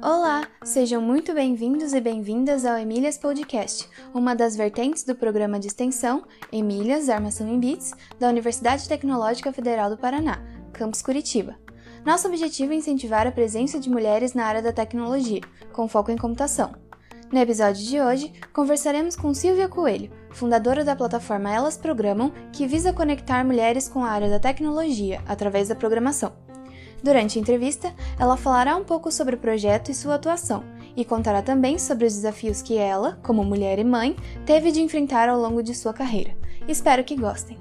Olá, sejam muito bem-vindos e bem-vindas ao Emílias Podcast, uma das vertentes do programa de extensão Emílias Armação em Bits da Universidade Tecnológica Federal do Paraná, campus Curitiba. Nosso objetivo é incentivar a presença de mulheres na área da tecnologia, com foco em computação. No episódio de hoje, conversaremos com Silvia Coelho, fundadora da plataforma Elas Programam, que visa conectar mulheres com a área da tecnologia através da programação. Durante a entrevista, ela falará um pouco sobre o projeto e sua atuação, e contará também sobre os desafios que ela, como mulher e mãe, teve de enfrentar ao longo de sua carreira. Espero que gostem!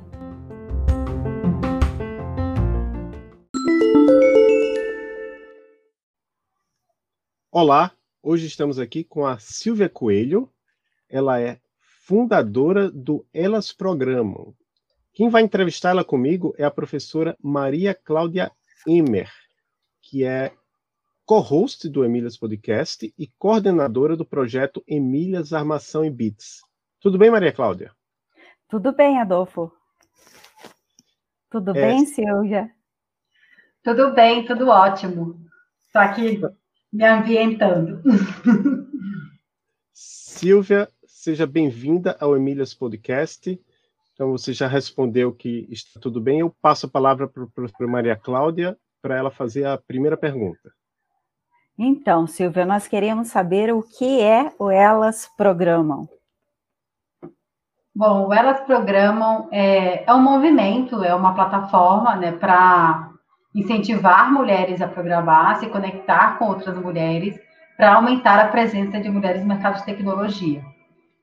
Olá, hoje estamos aqui com a Silvia Coelho. Ela é fundadora do Elas Programam. Quem vai entrevistá-la comigo é a professora Maria Cláudia Emer, que é co-host do Emílias Podcast e coordenadora do projeto Emílias Armação e Bits. Tudo bem, Maria Cláudia? Tudo bem, Adolfo. Tudo é... bem, Silvia? Tudo bem, tudo ótimo. Estou aqui me ambientando. Silvia, seja bem-vinda ao Emílias Podcast. Então, você já respondeu que está tudo bem. Eu passo a palavra para Maria Cláudia para ela fazer a primeira pergunta. Então, Silvia, nós queremos saber o que é o Elas Programam. Bom, o Elas Programam é, é um movimento, é uma plataforma né, para incentivar mulheres a programar, se conectar com outras mulheres, para aumentar a presença de mulheres no mercado de tecnologia.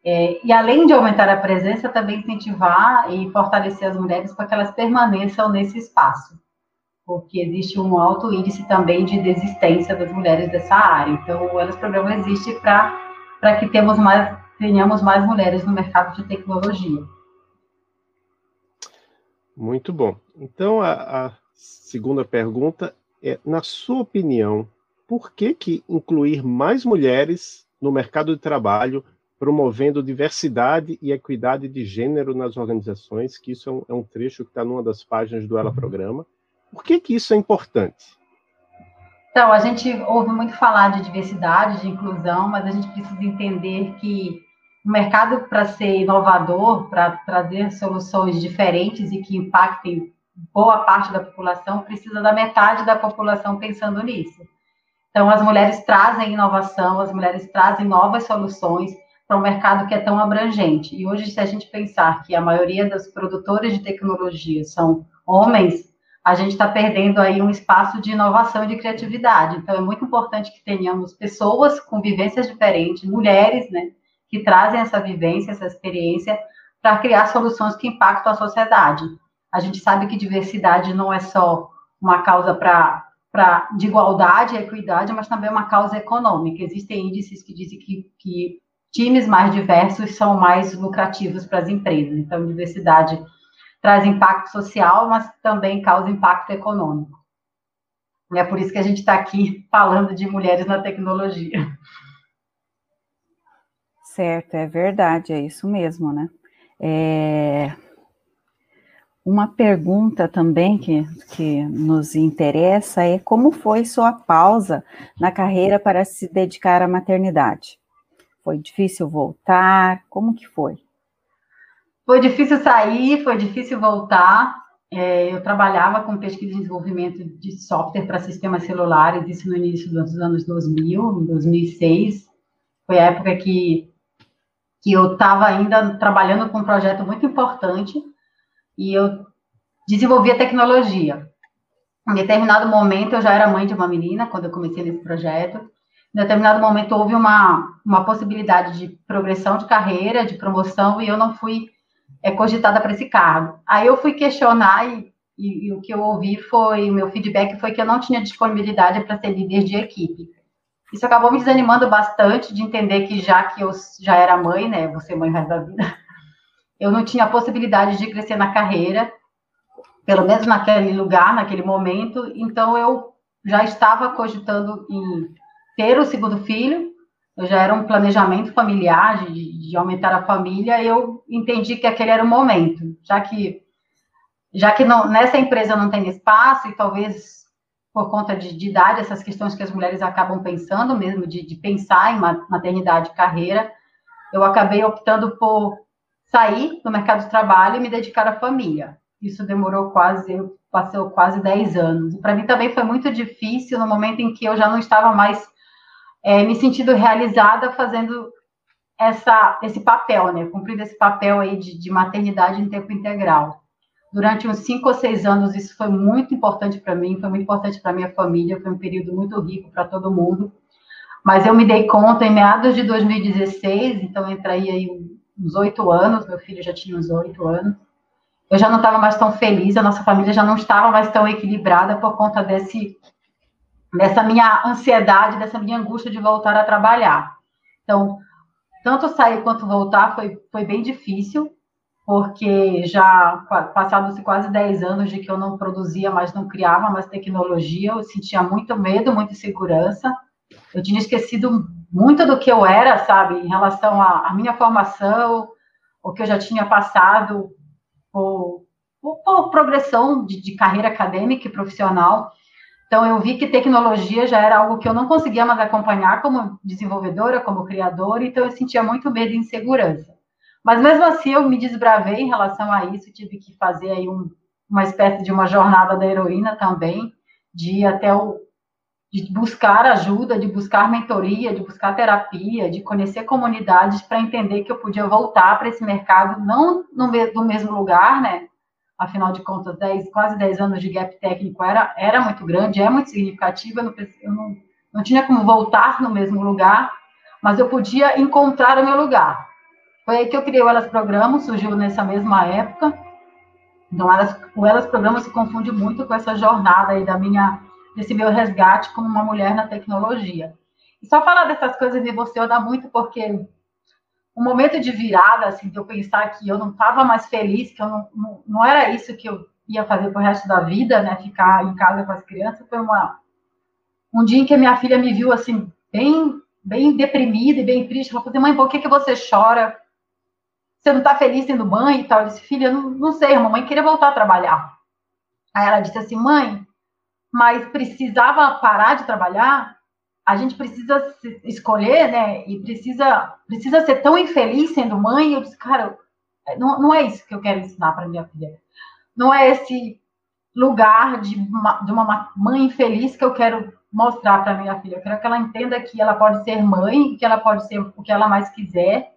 É, e além de aumentar a presença, também incentivar e fortalecer as mulheres para que elas permaneçam nesse espaço, porque existe um alto índice também de desistência das mulheres dessa área. Então, o Elas Programa existe para que temos mais, tenhamos mais mulheres no mercado de tecnologia. Muito bom. Então, a, a segunda pergunta é, na sua opinião, por que, que incluir mais mulheres no mercado de trabalho promovendo diversidade e equidade de gênero nas organizações, que isso é um, é um trecho que está numa das páginas do Ela Programa. Por que, que isso é importante? Então, a gente ouve muito falar de diversidade, de inclusão, mas a gente precisa entender que o mercado, para ser inovador, para trazer soluções diferentes e que impactem boa parte da população, precisa da metade da população pensando nisso. Então, as mulheres trazem inovação, as mulheres trazem novas soluções, para um mercado que é tão abrangente. E hoje, se a gente pensar que a maioria dos produtores de tecnologia são homens, a gente está perdendo aí um espaço de inovação e de criatividade. Então, é muito importante que tenhamos pessoas com vivências diferentes, mulheres, né, que trazem essa vivência, essa experiência, para criar soluções que impactam a sociedade. A gente sabe que diversidade não é só uma causa para de igualdade e equidade, mas também uma causa econômica. Existem índices que dizem que, que times mais diversos são mais lucrativos para as empresas. Então, diversidade traz impacto social, mas também causa impacto econômico. E é por isso que a gente está aqui falando de mulheres na tecnologia. Certo, é verdade, é isso mesmo, né? É... Uma pergunta também que, que nos interessa é como foi sua pausa na carreira para se dedicar à maternidade? Foi difícil voltar? Como que foi? Foi difícil sair, foi difícil voltar. É, eu trabalhava com pesquisa e desenvolvimento de software para sistemas celulares, isso no início dos anos 2000, 2006. Foi a época que, que eu estava ainda trabalhando com um projeto muito importante e eu desenvolvia tecnologia. Em determinado momento, eu já era mãe de uma menina, quando eu comecei nesse projeto, em determinado momento houve uma, uma possibilidade de progressão de carreira, de promoção, e eu não fui é, cogitada para esse cargo. Aí eu fui questionar e, e, e, o que eu ouvi foi, o meu feedback foi que eu não tinha disponibilidade para ser líder de equipe. Isso acabou me desanimando bastante de entender que já que eu já era mãe, né, ser mãe resto da vida, eu não tinha a possibilidade de crescer na carreira, pelo menos naquele lugar, naquele momento, então eu já estava cogitando em ter o segundo filho, eu já era um planejamento familiar de, de aumentar a família, eu entendi que aquele era o momento, já que já que não, nessa empresa não tem espaço, e talvez por conta de, de idade, essas questões que as mulheres acabam pensando mesmo, de, de pensar em maternidade e carreira, eu acabei optando por sair do mercado de trabalho e me dedicar à família. Isso demorou quase, passou quase 10 anos. Para mim também foi muito difícil no momento em que eu já não estava mais é, me sentindo realizada fazendo essa, esse papel, né? Cumprindo esse papel aí de, de maternidade em tempo integral. Durante uns cinco ou seis anos, isso foi muito importante para mim, foi muito importante para minha família, foi um período muito rico para todo mundo. Mas eu me dei conta em meados de 2016, então entrei aí uns oito anos, meu filho já tinha uns oito anos. Eu já não estava mais tão feliz, a nossa família já não estava mais tão equilibrada por conta desse, dessa minha ansiedade, dessa minha angústia de voltar a trabalhar. Então, tanto sair quanto voltar foi, foi bem difícil, porque já passados quase 10 anos de que eu não produzia mais, não criava mais tecnologia, eu sentia muito medo, muita insegurança. Eu tinha esquecido muito do que eu era, sabe, em relação à, minha formação, o que eu já tinha passado por progressão de, de carreira acadêmica e profissional. Então, eu vi que tecnologia já era algo que eu não conseguia mais acompanhar como desenvolvedora, como criadora, então eu sentia muito medo e insegurança. Mas mesmo assim, eu me desbravei em relação a isso, tive que fazer aí um, uma espécie de uma jornada da heroína também, de até o. de buscar ajuda, de buscar mentoria, de buscar terapia, de conhecer comunidades para entender que eu podia voltar para esse mercado, não no, no mesmo lugar, né? Afinal de contas, 10, quase 10 anos de gap técnico era, era muito grande, é muito significativo, eu, não, eu não, não tinha como voltar no mesmo lugar, mas eu podia encontrar o meu lugar. Foi aí que eu criei o Elas Programa, surgiu nessa mesma época. Então, elas, o Elas Programa se confunde muito com essa jornada aí da minha, desse meu resgate como uma mulher na tecnologia. E só falar dessas coisas me emociona muito, porque um momento de virada, assim, de eu pensar que eu não estava mais feliz, que eu não, não, não, era isso que eu ia fazer pro resto da vida, né, ficar em casa com as crianças, foi uma, um dia em que a minha filha me viu, assim, bem, bem deprimida e bem triste, ela falou assim, mãe, por que, que você chora? Você não está feliz sendo mãe e tal? Eu disse, filha, não, não sei, a mamãe queria voltar a trabalhar. Aí ela disse assim, mãe, mas precisava parar de trabalhar? A gente precisa escolher, né? E precisa, precisa ser tão infeliz sendo mãe. Eu disse, cara, não, não é isso que eu quero ensinar para minha filha. Não é esse lugar de uma, de uma mãe infeliz que eu quero mostrar para minha filha. Eu quero que ela entenda que ela pode ser mãe, que ela pode ser o que ela mais quiser.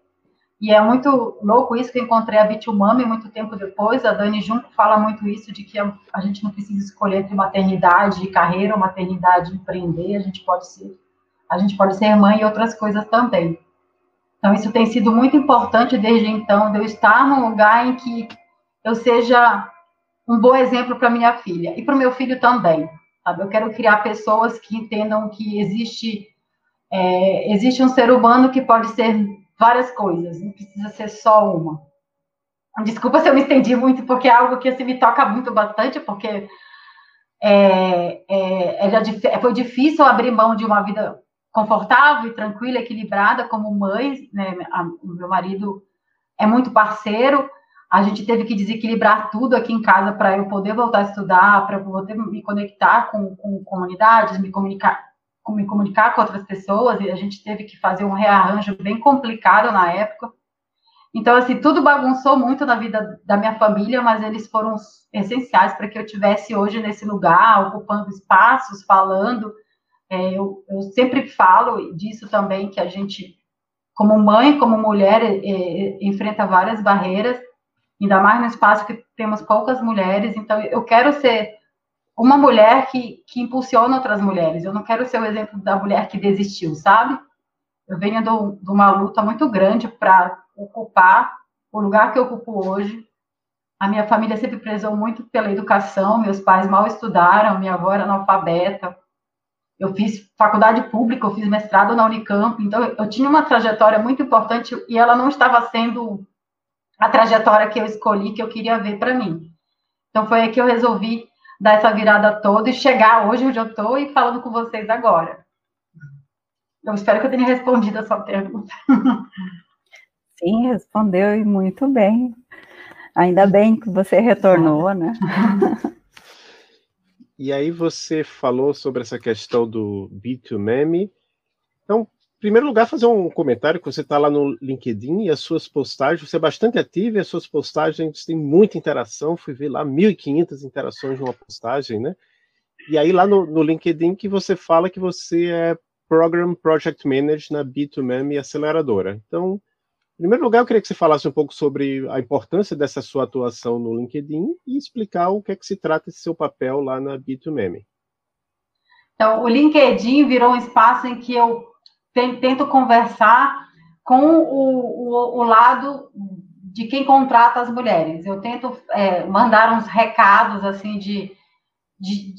E é muito louco isso que eu encontrei a Bitumami muito tempo depois. A Dani Junco fala muito isso, de que a gente não precisa escolher entre maternidade e carreira ou maternidade e empreender. A gente pode ser a gente pode ser mãe e outras coisas também. Então, isso tem sido muito importante desde então, de eu estar num lugar em que eu seja um bom exemplo para minha filha e para o meu filho também. Sabe? Eu quero criar pessoas que entendam que existe, é, existe um ser humano que pode ser várias coisas, não precisa ser só uma. Desculpa se eu me estendi muito, porque é algo que assim, me toca muito bastante, porque é, é, é, foi difícil abrir mão de uma vida confortável e tranquila, equilibrada como mãe, né? o meu marido é muito parceiro, a gente teve que desequilibrar tudo aqui em casa para eu poder voltar a estudar, para eu poder me conectar com, com comunidades, me comunicar, com, me comunicar com outras pessoas, e a gente teve que fazer um rearranjo bem complicado na época. Então, assim, tudo bagunçou muito na vida da minha família, mas eles foram essenciais para que eu tivesse hoje nesse lugar, ocupando espaços, falando, é, eu, eu, sempre falo disso também, que a gente, como mãe, como mulher, é, é, enfrenta várias barreiras, ainda mais no espaço que temos poucas mulheres. Então, eu quero ser uma mulher que, que impulsiona outras mulheres. Eu não quero ser o exemplo da mulher que desistiu, sabe? Eu venho de uma luta muito grande para ocupar o lugar que eu ocupo hoje. A minha família sempre prezou muito pela educação, meus pais mal estudaram, minha avó era analfabeta, eu fiz faculdade pública, eu fiz mestrado na Unicamp, então eu tinha uma trajetória muito importante e ela não estava sendo a trajetória que eu escolhi, que eu queria ver para mim. Então foi aí que eu resolvi dar essa virada toda e chegar hoje onde eu estou e falando com vocês agora. Eu espero que eu tenha respondido a sua pergunta. Sim, respondeu e muito bem. Ainda bem que você retornou, né? E aí você falou sobre essa questão do B2Meme. Então, em primeiro lugar, fazer um comentário que você está lá no LinkedIn e as suas postagens, você é bastante ativo e as suas postagens têm muita interação. Fui ver lá 1.500 interações numa postagem, né? E aí lá no, no LinkedIn que você fala que você é Program Project Manager na B2Meme Aceleradora. Então, em primeiro lugar, eu queria que você falasse um pouco sobre a importância dessa sua atuação no LinkedIn e explicar o que é que se trata esse seu papel lá na B2Meme. Então, o LinkedIn virou um espaço em que eu tento conversar com o, o, o lado de quem contrata as mulheres. Eu tento é, mandar uns recados, assim, de, de,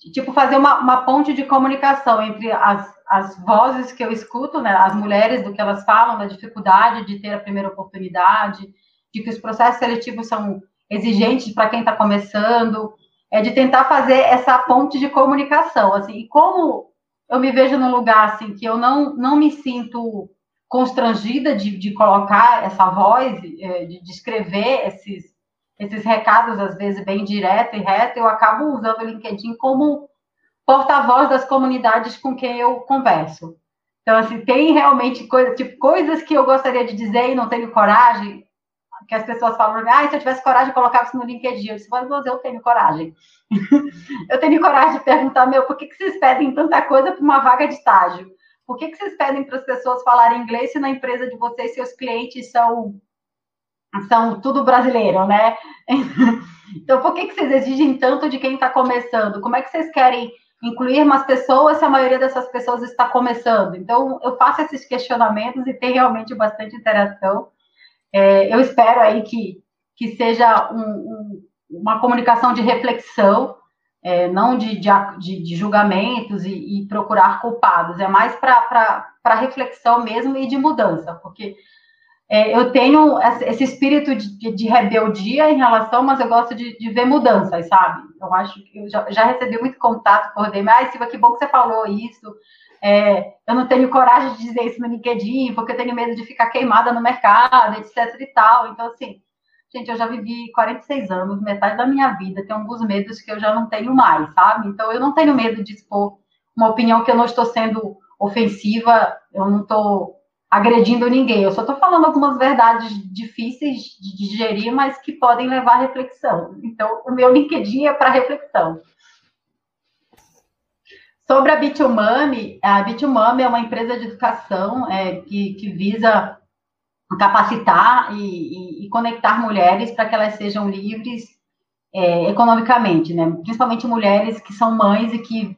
de tipo, fazer uma, uma ponte de comunicação entre as, as vozes que eu escuto, né, as mulheres, do que elas falam, da dificuldade de ter a primeira oportunidade, de que os processos seletivos são exigentes para quem está começando, é de tentar fazer essa ponte de comunicação, assim, e como eu me vejo num lugar, assim, que eu não, não me sinto constrangida de, de colocar essa voz, é, de, de escrever esses, esses recados, às vezes, bem direto e reto, eu acabo usando o LinkedIn como porta-voz das comunidades com quem eu converso. Então, assim, tem realmente coisa, tipo, coisas que eu gostaria de dizer e não tenho coragem, que as pessoas falam, ah, se eu tivesse coragem, eu colocava isso no LinkedIn. Eu disse, mas eu tenho coragem. eu tenho coragem de perguntar, meu, por que, que vocês pedem tanta coisa para uma vaga de estágio? Por que, que vocês pedem para as pessoas falarem inglês se na empresa de vocês seus clientes são, são tudo brasileiro, né? então, por que, que vocês exigem tanto de quem está começando? Como é que vocês querem incluir mais pessoas se a maioria dessas pessoas está começando. Então, eu faço esses questionamentos e tem realmente bastante interação. É, eu espero aí que, que seja um, um, uma comunicação de reflexão, é, não de, de, de julgamentos e, e, procurar culpados, é mais para reflexão mesmo e de mudança, porque é, eu tenho esse espírito de, de, rebeldia em relação, mas eu gosto de, de, ver mudanças, sabe? Eu acho que eu já, já recebi muito contato por DM. Ai, Silva, que bom que você falou isso. É, eu não tenho coragem de dizer isso no LinkedIn, porque eu tenho medo de ficar queimada no mercado, etc e tal. Então, assim, gente, eu já vivi 46 anos, metade da minha vida, tem alguns medos que eu já não tenho mais, sabe? Então, eu não tenho medo de expor uma opinião que eu não estou sendo ofensiva, eu não estou agredindo ninguém. Eu só estou falando algumas verdades difíceis de digerir, mas que podem levar à reflexão. Então, o meu LinkedIn é para reflexão. Sobre a Bitumami, a Bitumami é uma empresa de educação é, que, que, visa capacitar e, e, e conectar mulheres para que elas sejam livres é, economicamente, né? principalmente mulheres que são mães e que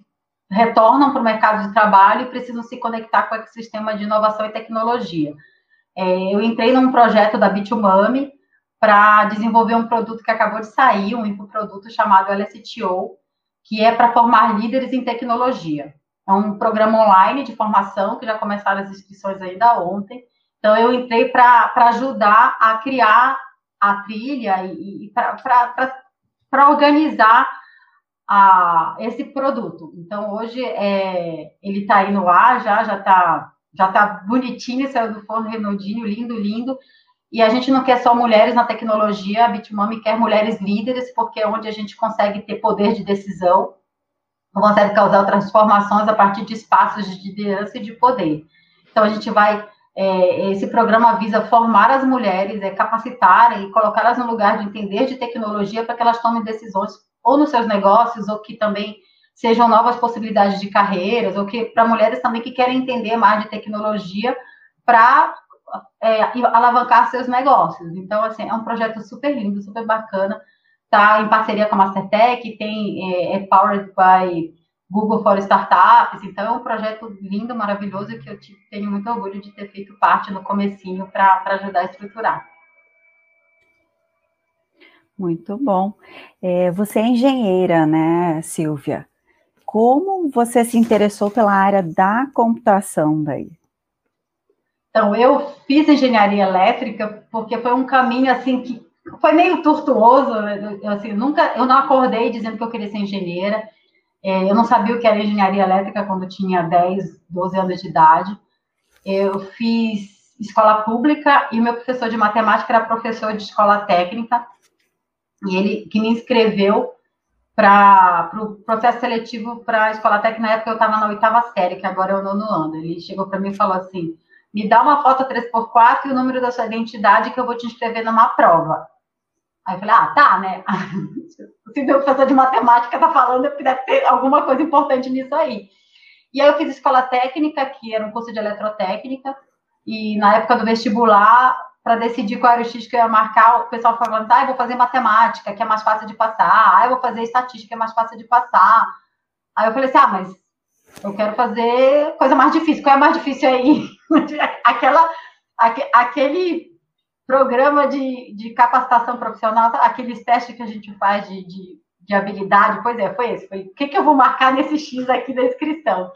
retornam para o mercado de trabalho e precisam se conectar com o ecossistema de inovação e tecnologia. É, eu entrei num projeto da Bitumami para desenvolver um produto que acabou de sair, um infoproduto chamado LSTO, que é para formar líderes em tecnologia. É um programa online de formação que já começaram as inscrições ainda ontem. Então, eu entrei para ajudar a criar a trilha e, e para organizar a, esse produto. Então, hoje é, ele está aí no ar, já já está já tá bonitinho, saiu do forno redondinho, lindo, lindo. E a gente não quer só mulheres na tecnologia, a Bitmami quer mulheres líderes, porque é onde a gente consegue ter poder de decisão, consegue causar transformações a partir de espaços de liderança e de poder. Então, a gente vai é, esse programa visa formar as mulheres, é, capacitar e colocá-las no lugar de entender de tecnologia para que elas tomem decisões ou nos seus negócios, ou que também sejam novas possibilidades de carreiras, ou que para mulheres também que querem entender mais de tecnologia para é, alavancar seus negócios. Então, assim, é um projeto super lindo, super bacana. Está em parceria com a Mastertech, tem, é, é powered by Google for Startups. Então, é um projeto lindo, maravilhoso, que eu tenho muito orgulho de ter feito parte no comecinho para ajudar a estruturar. Muito bom. É, você é engenheira, né, Silvia? Como você se interessou pela área da computação daí? Então, eu fiz engenharia elétrica porque foi um caminho assim que foi meio tortuoso. Eu, assim, nunca, eu não acordei dizendo que eu queria ser engenheira. É, eu não sabia o que era engenharia elétrica quando tinha 10, 12 anos de idade. Eu fiz escola pública e meu professor de matemática era professor de escola técnica, ele que me inscreveu para o pro processo seletivo para a escola técnica, na época eu estava na oitava série, que agora é o nono ano. Ele chegou para mim e falou assim: me dá uma foto 3x4 e o número da sua identidade que eu vou te inscrever numa prova. Aí eu falei, ah, tá, né? Se meu professor de matemática tá falando, deve ter alguma coisa importante nisso aí. E aí eu fiz escola técnica, que era um curso de eletrotécnica, e na época do vestibular, para decidir qual era o X que eu ia marcar, o pessoal falando, ah, eu vou fazer matemática, que é mais fácil de passar, ah, eu vou fazer estatística, que é mais fácil de passar. Aí eu falei assim, ah, mas eu quero fazer coisa mais difícil. Qual é mais difícil aí? Aquela, aquele programa de, de capacitação profissional, aqueles testes que a gente faz de, de, de habilidade, pois é, foi esse. Foi o que, que eu vou marcar nesse X aqui da inscrição.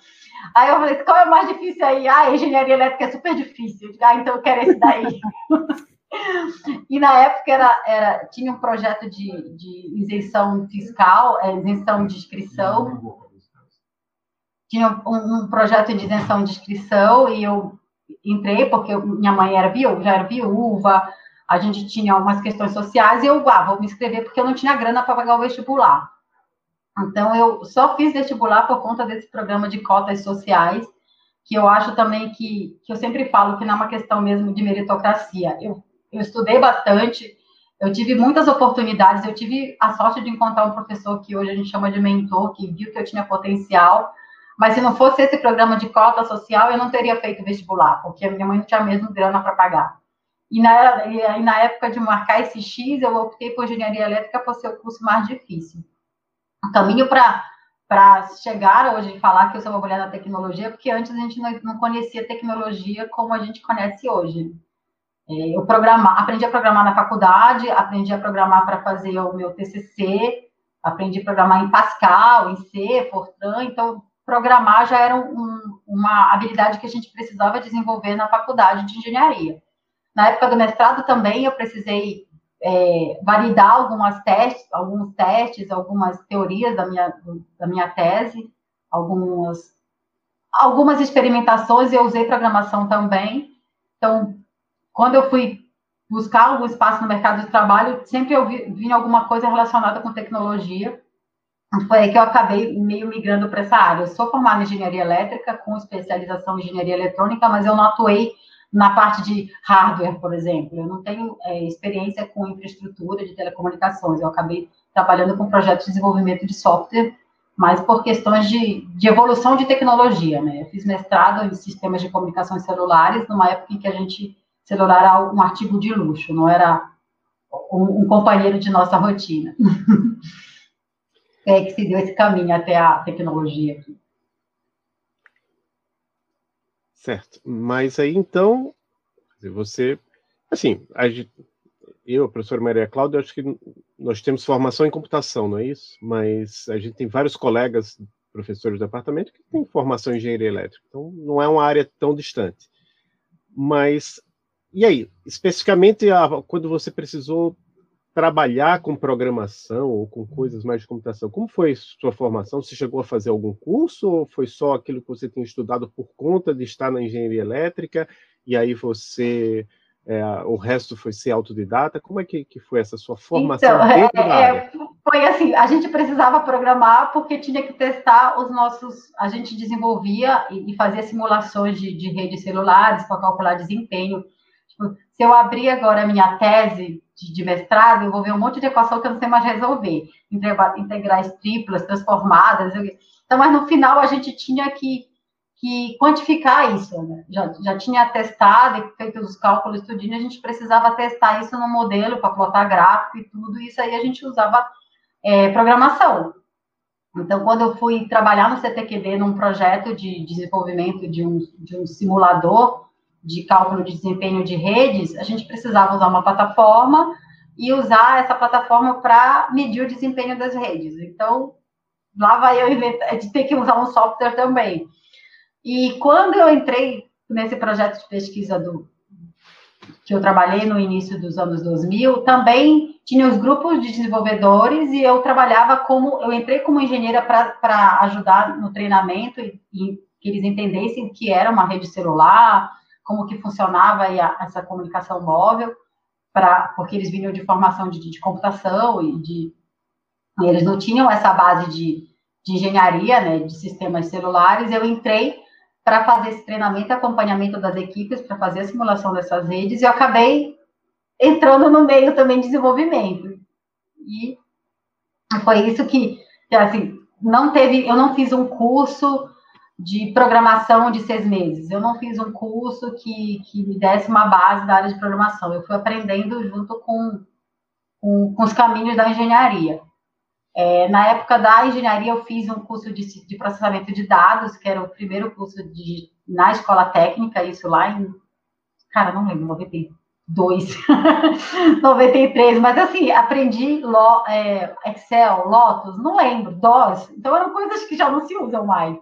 Aí eu falei, qual é mais difícil aí? Ah, engenharia elétrica é super difícil. Ah, então eu quero esse daí. e na época era, era, tinha um projeto de, de isenção fiscal, é, isenção de inscrição. Tinha um, um projeto de isenção de inscrição e eu entrei porque minha mãe era viúva, já era viúva, a gente tinha algumas questões sociais e eu, ah, vou me inscrever porque eu não tinha grana para pagar o vestibular. Então, eu só fiz vestibular por conta desse programa de cotas sociais, que eu acho também que, que eu sempre falo que não é uma questão mesmo de meritocracia. Eu, eu estudei bastante, eu tive muitas oportunidades, eu tive a sorte de encontrar um professor que hoje a gente chama de mentor, que viu que eu tinha potencial, mas se não fosse esse programa de cota social, eu não teria feito vestibular, porque a minha mãe não tinha mesmo grana para pagar. E na, e na época de marcar esse X, eu optei por engenharia elétrica por ser o curso mais difícil. O caminho para chegar hoje e falar que eu sou uma mulher na tecnologia, porque antes a gente não, não conhecia tecnologia como a gente conhece hoje. É, eu programar, aprendi a programar na faculdade, aprendi a programar para fazer o meu TCC, aprendi a programar em Pascal, em C, Fortran, então programar já era um, uma habilidade que a gente precisava desenvolver na faculdade de engenharia. Na época do mestrado também eu precisei é, validar algumas testes, alguns testes, algumas teorias da minha, da minha tese, algumas, algumas experimentações, eu usei programação também. Então, quando eu fui buscar algum espaço no mercado de trabalho, sempre eu vi, vinha alguma coisa relacionada com tecnologia. Foi aí que eu acabei meio migrando para essa área. Eu sou formada em engenharia elétrica, com especialização em engenharia eletrônica, mas eu não atuei na parte de hardware, por exemplo. Eu não tenho é, experiência com infraestrutura de telecomunicações. Eu acabei trabalhando com projetos de desenvolvimento de software, mas por questões de, de evolução de tecnologia, né? Eu fiz mestrado em sistemas de comunicações celulares, numa época em que a gente celular era um artigo de luxo, não era um, um companheiro de nossa rotina. é que se deu esse caminho até a tecnologia aqui. Certo. Mas aí, então, você... Assim, eu, a professora Maria Cláudia, acho que nós temos formação em computação, não é isso? Mas a gente tem vários colegas, professores do departamento, que têm formação em engenharia elétrica. Então, não é uma área tão distante. Mas, e aí, especificamente quando você precisou trabalhar com programação ou com coisas mais de computação. Como foi sua formação? Você chegou a fazer algum curso ou foi só aquilo que você tinha estudado por conta de estar na engenharia elétrica e aí você é, o resto foi ser autodidata? Como é que, que foi essa sua formação? Então, é, é, foi assim, a gente precisava programar porque tinha que testar os nossos, a gente desenvolvia e, e fazia simulações de, de redes celulares para calcular desempenho. Tipo, se eu abrir agora a minha tese de, de, mestrado, eu vou ver um monte de equação que eu não sei mais resolver. Integrais triplas, transformadas. Então, mas no final a gente tinha que, que quantificar isso. Né? Já, já tinha testado e feito os cálculos tudinho, a gente precisava testar isso no modelo para plotar gráfico e tudo. Isso aí a gente usava é, programação. Então, quando eu fui trabalhar no CTQD num projeto de desenvolvimento de um, de um simulador, de cálculo de desempenho de redes, a gente precisava usar uma plataforma e usar essa plataforma para medir o desempenho das redes. Então, lá vai eu de ter que usar um software também. E quando eu entrei nesse projeto de pesquisa do que eu trabalhei no início dos anos 2000, também tinha os grupos de desenvolvedores e eu trabalhava como eu entrei como engenheira para ajudar no treinamento e, e que eles entendessem o que era uma rede celular, como que funcionava a, essa comunicação móvel, pra, porque eles vinham de formação de, de computação e de e eles não tinham essa base de, de engenharia, né, de sistemas celulares. Eu entrei para fazer esse treinamento, acompanhamento das equipes, para fazer a simulação dessas redes, e eu acabei entrando no meio também de desenvolvimento. E foi isso que, assim, não teve, eu não fiz um curso de programação de seis meses. Eu não fiz um curso que, que me desse uma base da área de programação. Eu fui aprendendo junto com, com, com os caminhos da engenharia. É, na época da engenharia, eu fiz um curso de, de, processamento de dados, que era o primeiro curso de, na escola técnica, isso lá em. Cara, não lembro, 92, 93, mas assim, aprendi lo, é, Excel, Lotus, não lembro, DOS, então eram coisas que já não se usam mais.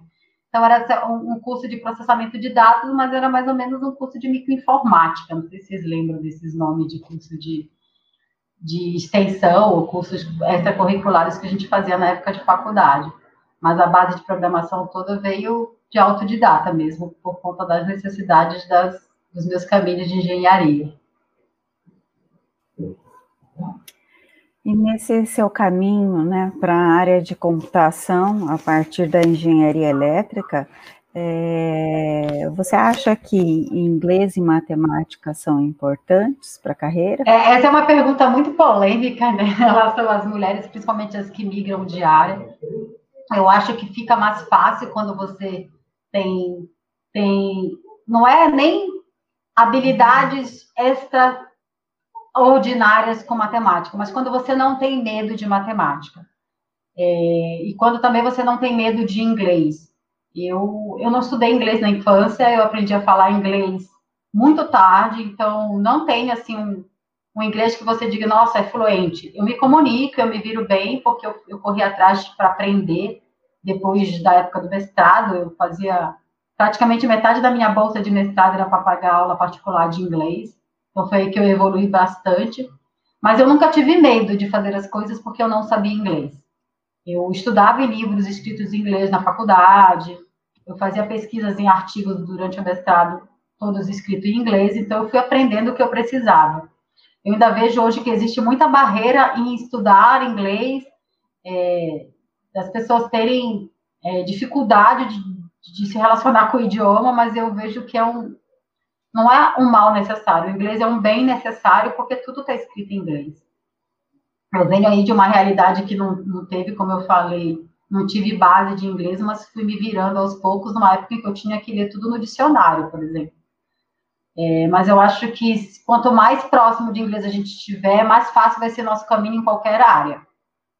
Então, era um curso de processamento de dados, mas era mais ou menos um curso de microinformática. Não sei se vocês lembram desses nomes de curso de, de extensão ou cursos extracurriculares que a gente fazia na época de faculdade. Mas a base de programação toda veio de autodidata mesmo, por conta das necessidades das, dos meus caminhos de engenharia. E nesse seu caminho né, para a área de computação, a partir da engenharia elétrica, é, você acha que inglês e matemática são importantes para a carreira? É, essa é uma pergunta muito polêmica, né, em relação às mulheres, principalmente as que migram de área. Eu acho que fica mais fácil quando você tem, tem não é nem habilidades extraordinárias com matemática, mas quando você não tem medo de matemática. É, e quando também você não tem medo de inglês. Eu, eu não estudei inglês na infância, eu aprendi a falar inglês muito tarde, então não tem assim um, um inglês que você diga, nossa, é fluente. Eu me comunico, eu me viro bem, porque eu, eu corri atrás para aprender. Depois da época do mestrado, eu fazia praticamente metade da minha bolsa de mestrado era para pagar aula particular de inglês. Então foi aí que eu evolui bastante. Mas eu nunca tive medo de fazer as coisas porque eu não sabia inglês. Eu estudava em livros escritos em inglês na faculdade, eu fazia pesquisas em artigos durante o mestrado, todos escritos em inglês, então eu fui aprendendo o que eu precisava. Eu ainda vejo hoje que existe muita barreira em estudar inglês, é, das pessoas terem é, dificuldade de, de, se relacionar com o idioma, mas eu vejo que é um, não é um mal necessário. O inglês é um bem necessário porque tudo está escrito em inglês. Eu venho aí de uma realidade que não, não teve, como eu falei, não tive base de inglês, mas fui me virando aos poucos numa época em que eu tinha que ler tudo no dicionário, por exemplo. É, mas eu acho que quanto mais próximo de inglês a gente estiver, mais fácil vai ser nosso caminho em qualquer área.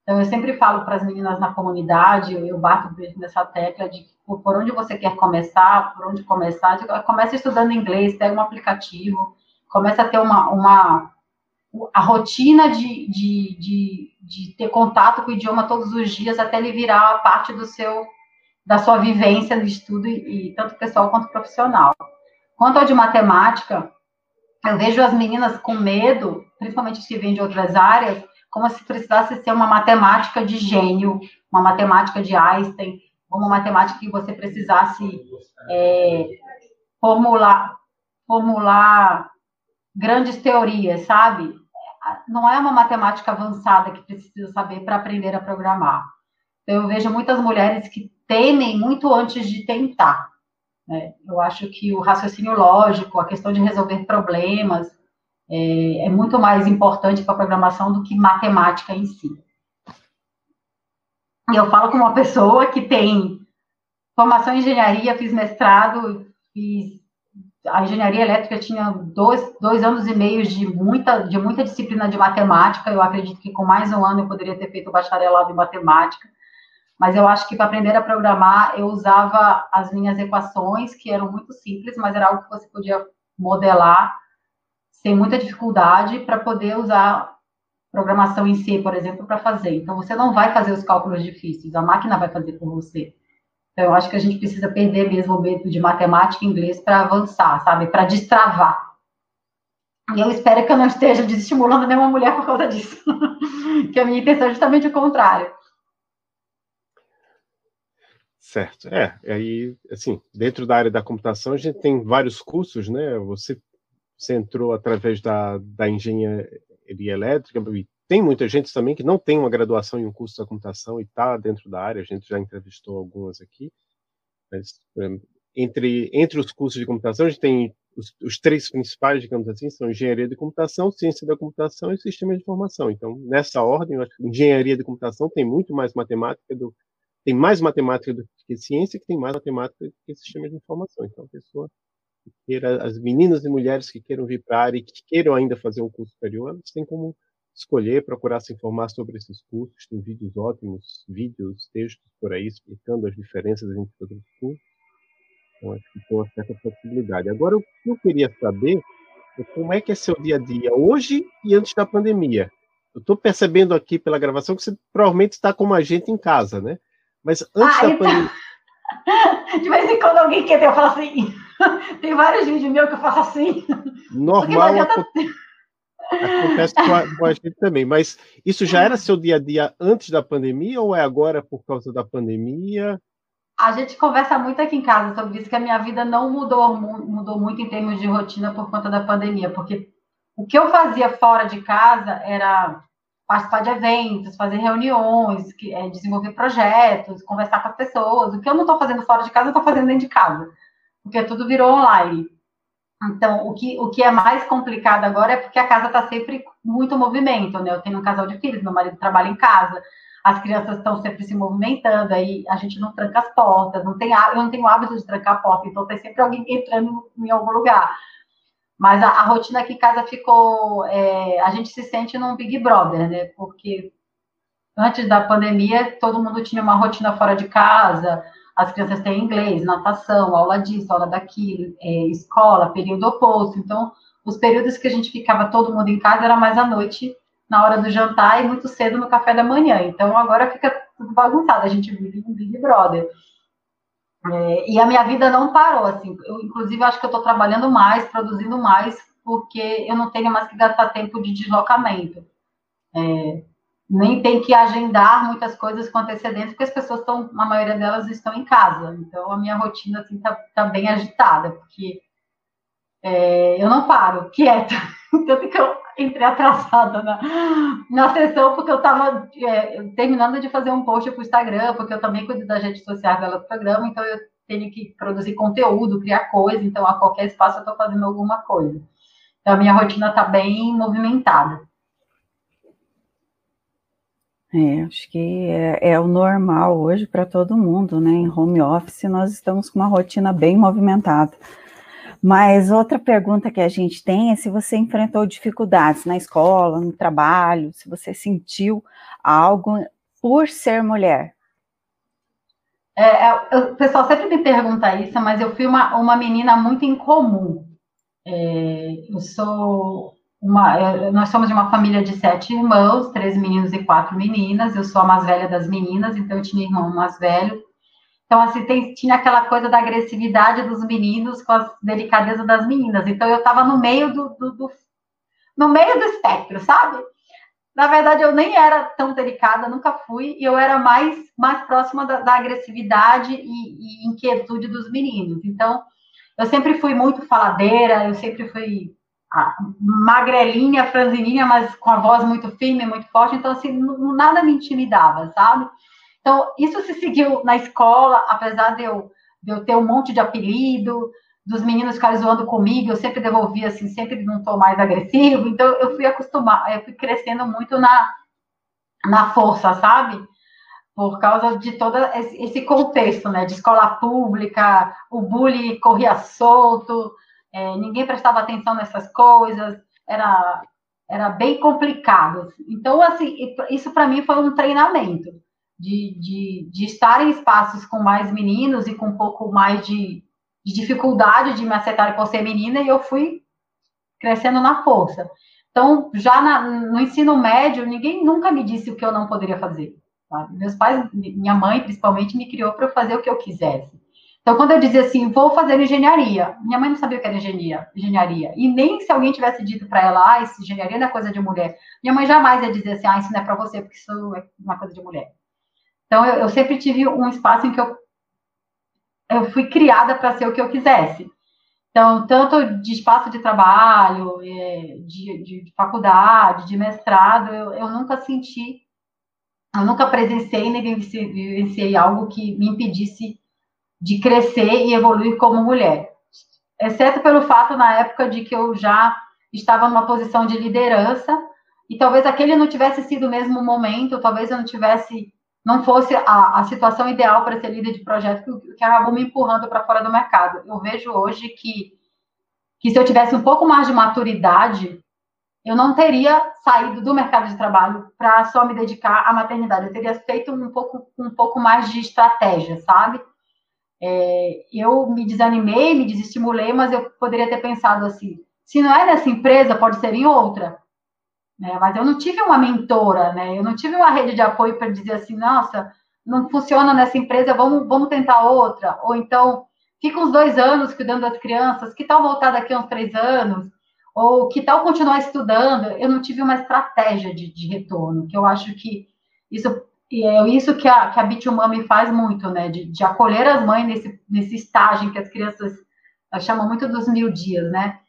Então, eu sempre falo para as meninas na comunidade, eu bato nessa tecla de por onde você quer começar, por onde começar. Começa estudando inglês, pega um aplicativo, começa a ter uma, uma a rotina de, de, de, de, ter contato com o idioma todos os dias até ele virar parte do seu da sua vivência no estudo e, e tanto pessoal quanto profissional. Quanto ao de matemática, eu vejo as meninas com medo, principalmente que vêm de outras áreas, como se precisasse ser uma matemática de gênio, uma matemática de Einstein, uma matemática que você precisasse é, formular, formular grandes teorias, sabe? não é uma matemática avançada que precisa saber para aprender a programar. Eu vejo muitas mulheres que temem muito antes de tentar. Né? Eu acho que o raciocínio lógico, a questão de resolver problemas, é, é muito mais importante para a programação do que matemática em si. E eu falo com uma pessoa que tem formação em engenharia, fiz mestrado, fiz a engenharia elétrica tinha dois, dois anos e meio de muita, de muita disciplina de matemática. Eu acredito que com mais um ano eu poderia ter feito bacharelado em matemática. Mas eu acho que para aprender a programar, eu usava as minhas equações, que eram muito simples, mas era algo que você podia modelar sem muita dificuldade para poder usar programação em si, por exemplo, para fazer. Então, você não vai fazer os cálculos difíceis, a máquina vai fazer por você. Então, eu acho que a gente precisa perder mesmo o medo de matemática e inglês para avançar, sabe? Para destravar. E eu espero que eu não esteja desestimulando nenhuma mulher por causa disso. que a minha intenção é justamente o contrário. Certo. É, aí, assim, dentro da área da computação, a gente tem vários cursos, né? Você, você entrou através da, da engenharia elétrica, e tem muita gente também que não tem uma graduação em um curso da computação e está dentro da área, a gente já entrevistou algumas aqui. Mas, entre, entre os cursos de computação, a gente tem os, os, três principais, digamos assim, são engenharia de computação, ciência da computação e sistema de informação. Então, nessa ordem, eu acho que engenharia de computação tem muito mais matemática do tem mais matemática do que ciência, que tem mais matemática do que sistema de informação. Então, a pessoa que queira, as meninas e mulheres que queiram vir para a área e que queiram ainda fazer um curso superior, elas têm como escolher, procurar se informar sobre esses cursos. Tem vídeos ótimos, vídeos, textos por aí explicando as diferenças entre todos os cursos. Então, acho que tem uma certa flexibilidade. Agora, o que eu queria saber é como é que é seu dia a dia hoje e antes da pandemia. Eu estou percebendo aqui pela gravação que você provavelmente está como a gente em casa, né? Mas antes ah, da então... pandemia. De vez em quando alguém quer ter, eu falo assim. Tem vários vídeos meus que eu faço assim. Normal. Acontece com a, com a, gente também, mas isso já era seu dia a dia antes da pandemia ou é agora por causa da pandemia? A gente conversa muito aqui em casa sobre isso, que a minha vida não mudou, mudou muito em termos de rotina por conta da pandemia, porque o que eu fazia fora de casa era participar de eventos, fazer reuniões, é, desenvolver projetos, conversar com as pessoas. O que eu não estou fazendo fora de casa, eu estou fazendo dentro de casa, porque tudo virou online. Então, o que, o que é mais complicado agora é porque a casa está sempre muito movimento, né? Eu tenho um casal de filhos, meu marido trabalha em casa, as crianças estão sempre se movimentando, aí a gente não tranca as portas, não tem, eu não tenho hábito de trancar a porta, então tem sempre alguém entrando em algum lugar. Mas a, a rotina aqui em casa ficou. É, a gente se sente num Big Brother, né? Porque antes da pandemia, todo mundo tinha uma rotina fora de casa, as crianças têm inglês, natação, aula disso, aula daquilo, é, escola, período oposto. Então, os períodos que a gente ficava todo mundo em casa era mais à noite, na hora do jantar e muito cedo no café da manhã. Então, agora fica tudo bagunçado, a gente vive um Big Brother. É, e a minha vida não parou, assim. Eu, inclusive, acho que eu estou trabalhando mais, produzindo mais, porque eu não tenho mais que gastar tempo de deslocamento. É, nem tem que agendar muitas coisas com antecedência, porque as pessoas estão, a maioria delas estão em casa. Então, a minha rotina, assim, tá, tá bem agitada, porque é, eu não paro, quieta. Tanto que eu entrei atrasada na, na sessão, porque eu estava é, terminando de fazer um post para o Instagram, porque eu também cuido das redes sociais dela do programa, então eu tenho que produzir conteúdo, criar coisa, então a qualquer espaço eu estou fazendo alguma coisa. Então a minha rotina está bem movimentada. É, acho que é, é o normal hoje para todo mundo, né? Em home office nós estamos com uma rotina bem movimentada. Mas outra pergunta que a gente tem é se você enfrentou dificuldades na escola, no trabalho, se você sentiu algo por ser mulher. É, é o pessoal sempre me pergunta isso, mas eu fui uma, uma menina muito incomum. É, eu sou uma, é, nós somos de uma família de sete irmãos, três meninos e quatro meninas. Eu sou a mais velha das meninas, então eu tinha irmão mais velho então, assim, tem, tinha aquela coisa da agressividade dos meninos com a delicadeza das meninas. Então, eu estava no meio do, do, do, no meio do espectro, sabe? Na verdade, eu nem era tão delicada, nunca fui, e eu era mais, mais próxima da, da agressividade e, e, inquietude dos meninos. Então, eu sempre fui muito faladeira, eu sempre fui magrelinha, franzininha, mas com a voz muito firme, muito forte. Então, assim, nada me intimidava, sabe? Então, isso se seguiu na escola, apesar de eu, de eu ter um monte de apelido, dos meninos ficarem zoando comigo, eu sempre devolvia assim, sempre não estou mais agressivo, então eu fui acostumar, eu fui crescendo muito na, na força, sabe? Por causa de todo esse contexto, né? De escola pública, o bullying corria solto, é, ninguém prestava atenção nessas coisas, era, era bem complicado. Então, assim, isso para mim foi um treinamento de, de, de estar em espaços com mais meninos e com um pouco mais de, de dificuldade de me aceitar por ser menina, e eu fui crescendo na força. Então, já na, no ensino médio, ninguém nunca me disse o que eu não poderia fazer. Sabe? Meus pais, minha mãe principalmente, me criou para eu fazer o que eu quisesse. Então, quando eu dizia assim, vou fazer engenharia, minha mãe não sabia o que era engenharia, engenharia. E nem se alguém tivesse dito para ela, ah, isso, engenharia não é coisa de mulher. Minha mãe jamais ia dizer assim, ah, isso não é para você, porque isso é uma coisa de mulher. Então, eu, eu, sempre tive um espaço em que eu eu fui criada para ser o que eu quisesse. Então, tanto de espaço de trabalho, é, de, de faculdade, de mestrado, eu, eu nunca senti, eu nunca presenciei nem vivenciei, algo que me impedisse de crescer e evoluir como mulher. Exceto pelo fato, na época, de que eu já estava numa posição de liderança, e talvez aquele não tivesse sido o mesmo momento, talvez eu não tivesse, não fosse a, a situação ideal para ser líder de projeto que, que acabou me empurrando para fora do mercado. Eu vejo hoje que, que se eu tivesse um pouco mais de maturidade, eu não teria saído do mercado de trabalho para só me dedicar à maternidade. Eu teria feito um pouco, um pouco mais de estratégia, sabe? É, eu me desanimei, me desestimulei, mas eu poderia ter pensado assim: se não é nessa empresa, pode ser em outra. Né? Mas eu não tive uma mentora, né? Eu não tive uma rede de apoio para dizer assim, nossa, não funciona nessa empresa, vamos, vamos tentar outra. Ou então, fica uns dois anos cuidando das crianças, que tal voltar daqui a uns três anos? Ou que tal continuar estudando? Eu não tive uma estratégia de, de retorno, que eu acho que isso e é isso que a, que a Bitumami faz muito, né? De, de acolher as mães nesse, nesse estágio em que as crianças chamam muito dos mil dias, né?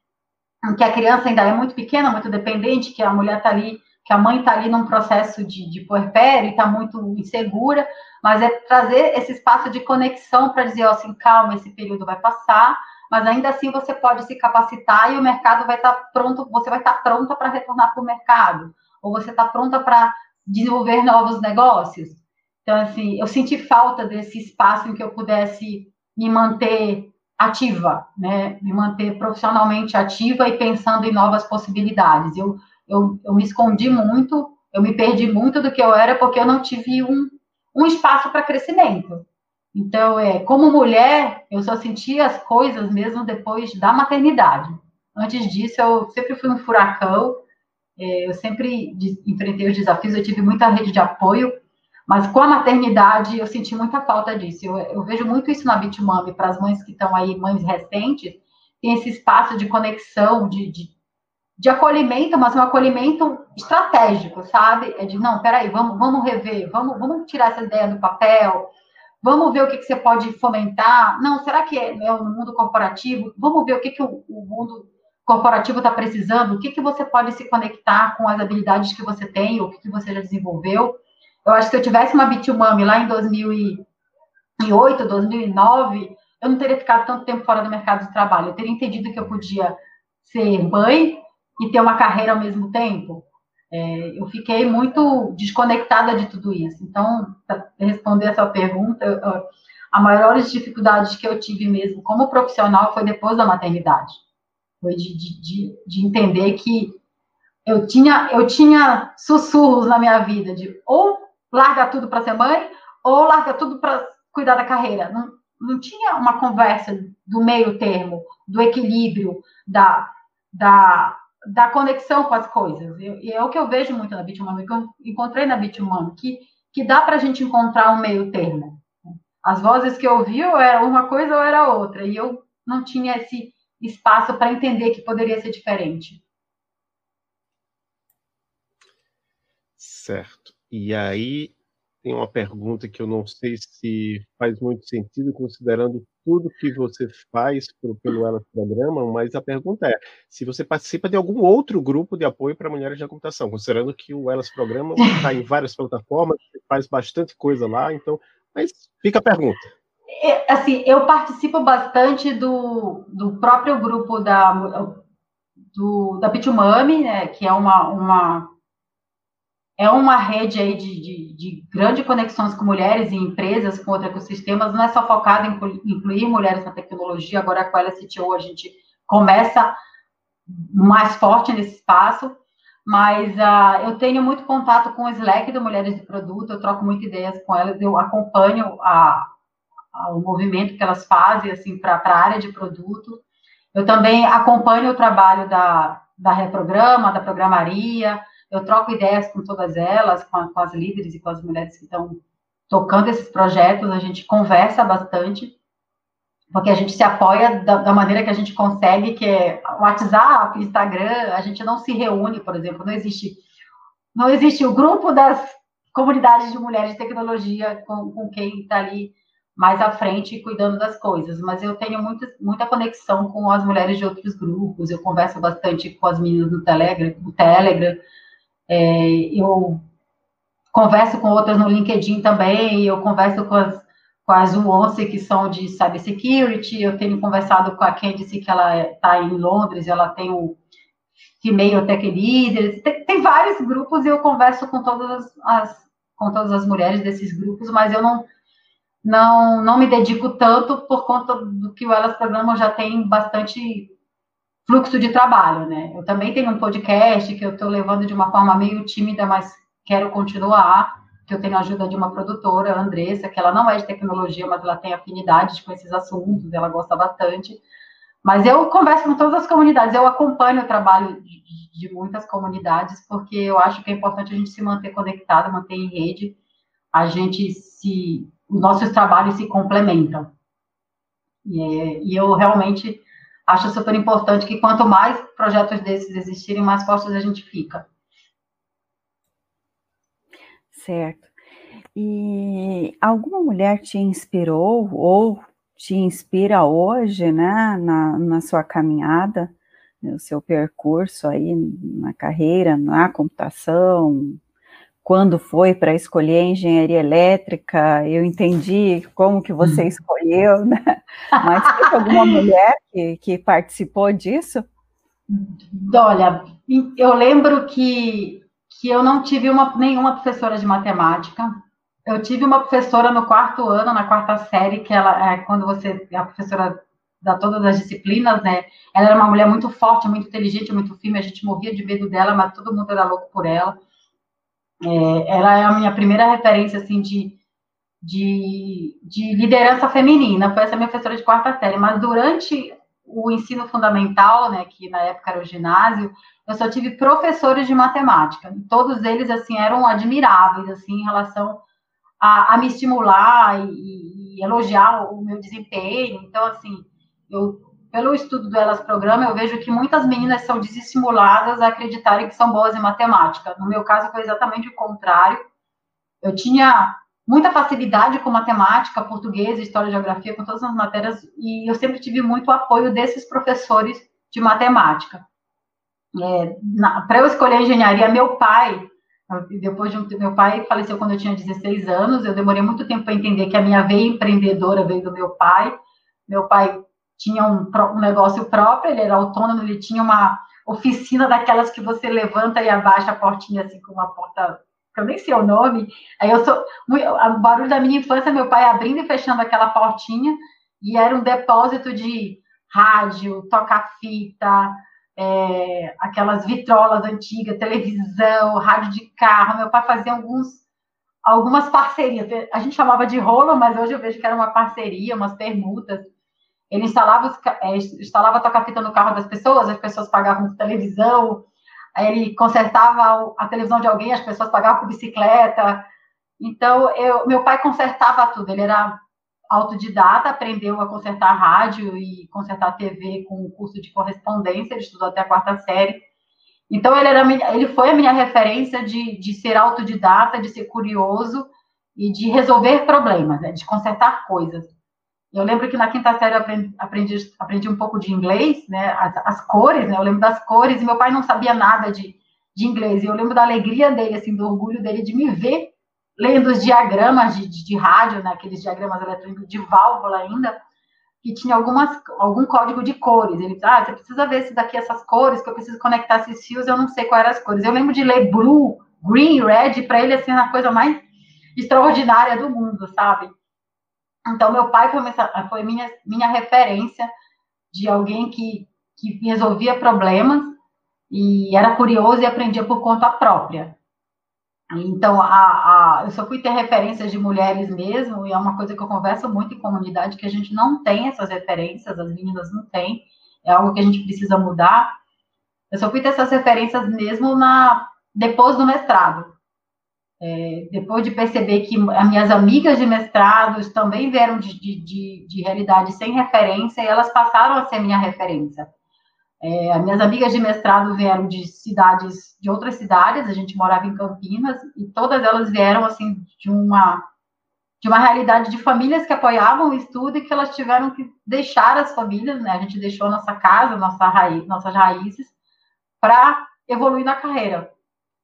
que a criança ainda é muito pequena, muito dependente, que a mulher está ali, que a mãe está ali num processo de, de puerpério e está muito insegura, mas é trazer esse espaço de conexão para dizer, ó, assim, calma, esse período vai passar, mas ainda assim você pode se capacitar e o mercado vai estar tá pronto, você vai estar tá pronta para retornar para o mercado, ou você está pronta para desenvolver novos negócios. Então, assim, eu senti falta desse espaço em que eu pudesse me manter ativa, né? Me manter profissionalmente ativa e pensando em novas possibilidades. Eu, eu, eu me escondi muito, eu me perdi muito do que eu era porque eu não tive um, um espaço para crescimento. Então, é, como mulher, eu só sentia as coisas mesmo depois da maternidade. Antes disso, eu sempre fui um furacão, eu sempre enfrentei os desafios, eu tive muita rede de apoio, mas com a maternidade, eu senti muita falta disso. Eu, eu vejo muito isso na Bitmami, para as mães que estão aí, mães recentes, tem esse espaço de conexão, de, de, de, acolhimento, mas um acolhimento estratégico, sabe? É de, não, peraí, vamos, vamos rever, vamos, vamos tirar essa ideia do papel, vamos ver o que, que você pode fomentar. Não, será que é né, no mundo corporativo? Vamos ver o que, que o, o mundo corporativo está precisando, o que, que você pode se conectar com as habilidades que você tem, o que, que você já desenvolveu eu acho que se eu tivesse uma Bitumami lá em 2008, 2009, eu não teria ficado tanto tempo fora do mercado de trabalho. Eu teria entendido que eu podia ser mãe e ter uma carreira ao mesmo tempo. É, eu fiquei muito desconectada de tudo isso. Então, para responder essa pergunta, eu, eu, a maiores dificuldades que eu tive mesmo como profissional foi depois da maternidade. Foi de, de, de, de entender que eu tinha, eu tinha sussurros na minha vida de ou larga tudo para ser mãe ou larga tudo para cuidar da carreira. Não, não tinha uma conversa do meio termo, do equilíbrio, da, da, da conexão com as coisas. E é o que eu vejo muito na Bitmano, que eu encontrei na Bitmano, que, que dá para a gente encontrar um meio termo. As vozes que eu ouvi ou era uma coisa ou era outra, e eu não tinha esse espaço para entender que poderia ser diferente. Certo. E aí tem uma pergunta que eu não sei se faz muito sentido, considerando tudo que você faz pelo, Elas Programa, mas a pergunta é se você participa de algum outro grupo de apoio para mulheres na computação, considerando que o Elas Programa está em várias plataformas, faz bastante coisa lá, então, mas fica a pergunta. É, assim, eu participo bastante do, do próprio grupo da, do, da Bitumami, né, que é uma, uma é uma rede aí de, de, de grandes conexões com mulheres e empresas, com outros ecossistemas, não é só focado em incluir mulheres na tecnologia, agora com a LCTO a gente começa mais forte nesse espaço, mas uh, eu tenho muito contato com o Slack do Mulheres de Produto, eu troco muitas ideias com elas, eu acompanho a, a, o movimento que elas fazem, assim, para a área de produto. Eu também acompanho o trabalho da, da Reprograma, da Programaria, eu troco ideias com todas elas, com, com as líderes e com as mulheres que estão tocando esses projetos, a gente conversa bastante, porque a gente se apoia da, da, maneira que a gente consegue, que é WhatsApp, Instagram, a gente não se reúne, por exemplo, não existe, não existe o grupo das comunidades de mulheres de tecnologia com, com quem está ali mais à frente cuidando das coisas, mas eu tenho muita, muita conexão com as mulheres de outros grupos, eu converso bastante com as meninas do Telegram, do Telegram é, eu converso com outras no LinkedIn também, eu converso com as, com as UONCE, que são de Cybersecurity, eu tenho conversado com a Candice, que ela está em Londres, ela tem o Female Tech Leaders, tem, tem vários grupos e eu converso com todas as, com todas as mulheres desses grupos, mas eu não não, não me dedico tanto por conta do que o Elas Programa já tem bastante fluxo de trabalho, né? Eu também tenho um podcast que eu estou levando de uma forma meio tímida, mas quero continuar, que eu tenho a ajuda de uma produtora, a Andressa, que ela não é de tecnologia, mas ela tem afinidade com esses assuntos, ela gosta bastante. Mas eu converso com todas as comunidades, eu acompanho o trabalho de, de muitas comunidades, porque eu acho que é importante a gente se manter conectado, manter em rede, a gente se nossos trabalhos se complementam. E, e, eu realmente acho super importante que quanto mais projetos desses existirem, mais fortes a gente fica. Certo. E alguma mulher te inspirou ou te inspira hoje, né, na, na sua caminhada, no seu percurso aí na carreira, na computação, quando foi para escolher engenharia elétrica, eu entendi como que você uhum. escolheu, né? Mas teve alguma mulher que, que participou disso? Olha, eu lembro que, que eu não tive uma, nenhuma professora de matemática. Eu tive uma professora no quarto ano, na quarta série, que ela, é, quando você é a professora da todas as disciplinas, né? Ela era uma mulher muito forte, muito inteligente, muito firme. A gente morria de medo dela, mas todo mundo era louco por ela. É, ela é a minha primeira referência, assim, de, de, de liderança feminina, foi essa minha professora de quarta série, mas durante o ensino fundamental, né, que na época era o ginásio, eu só tive professores de matemática, todos eles, assim, eram admiráveis, assim, em relação a, a me estimular e, e elogiar o meu desempenho, então, assim, eu pelo estudo do Elas Programa, eu vejo que muitas meninas são desestimuladas a acreditarem que são boas em matemática. No meu caso, foi exatamente o contrário. Eu tinha muita facilidade com matemática, português, história, geografia, com todas as matérias, e eu sempre tive muito apoio desses professores de matemática. É, Para eu escolher engenharia, meu pai, depois de um, meu pai faleceu quando eu tinha 16 anos, eu demorei muito tempo para entender que a minha veia empreendedora veio do meu pai. Meu pai tinha um, um negócio próprio, ele era autônomo, ele tinha uma oficina daquelas que você levanta e abaixa a portinha assim com uma porta que eu nem sei o nome. Aí eu sou o barulho da minha infância, meu pai abrindo e fechando aquela portinha e era um depósito de rádio, toca-fita, é, aquelas vitrolas antigas, televisão, rádio de carro. Meu pai fazia alguns algumas parcerias. A gente chamava de rolo, mas hoje eu vejo que era uma parceria, umas permutas. Ele instalava, é, instalava toca-fita no carro das pessoas, as pessoas pagavam com televisão, ele consertava a televisão de alguém, as pessoas pagavam com bicicleta. Então, eu, meu pai consertava tudo, ele era autodidata, aprendeu a consertar rádio e consertar TV com o curso de correspondência, ele estudou até a quarta série. Então, ele, era, ele foi a minha referência de, de ser autodidata, de ser curioso e de resolver problemas, né, de consertar coisas. Eu lembro que na quinta série eu aprendi, aprendi, aprendi um pouco de inglês, né? As, as, cores, né? Eu lembro das cores, e meu pai não sabia nada de, de inglês. E eu lembro da alegria dele, assim, do orgulho dele de me ver lendo os diagramas de, de, de rádio, né? Aqueles diagramas eletrônicos de válvula ainda, que tinha algumas, algum código de cores. Ele disse, ah, você precisa ver se daqui essas cores, que eu preciso conectar esses fios, eu não sei quais eram as cores. Eu lembro de ler blue, green, red, para ele, assim, a coisa mais extraordinária do mundo, sabe? Então, meu pai foi, minha, foi minha, minha referência de alguém que, que resolvia problemas e era curioso e aprendia por conta própria. Então, a, a, eu só fui ter referências de mulheres mesmo, e é uma coisa que eu converso muito em comunidade, que a gente não tem essas referências, as meninas não têm, é algo que a gente precisa mudar. Eu só fui ter essas referências mesmo na depois do mestrado. É, depois de perceber que as minhas amigas de mestrados também vieram de, de, de, de realidade sem referência e elas passaram a ser minha referência. É, as minhas amigas de mestrado vieram de cidades, de outras cidades, a gente morava em Campinas, e todas elas vieram, assim, de uma, de uma realidade de famílias que apoiavam o estudo e que elas tiveram que deixar as famílias, né? A gente deixou nossa casa, nossa raiz, nossas raízes, para evoluir na carreira.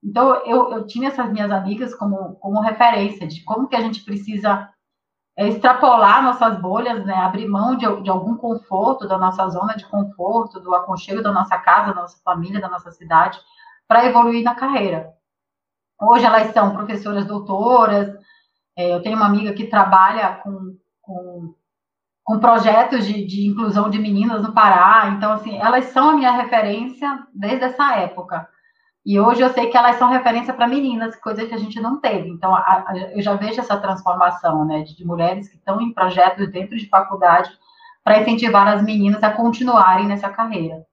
Então, eu, eu tinha essas minhas amigas como, como referência de como que a gente precisa é, extrapolar nossas bolhas, né? abrir mão de, de algum conforto, da nossa zona de conforto, do aconchego da nossa casa, da nossa família, da nossa cidade, para evoluir na carreira. Hoje elas são professoras doutoras, é, eu tenho uma amiga que trabalha com, com, com projetos de, de, inclusão de meninas no Pará, então, assim, elas são a minha referência desde essa época. E hoje eu sei que elas são referência para meninas, coisa que a gente não teve. Então, a, a, eu já vejo essa transformação, né, de, de mulheres que estão em projetos dentro de faculdade para incentivar as meninas a continuarem nessa carreira.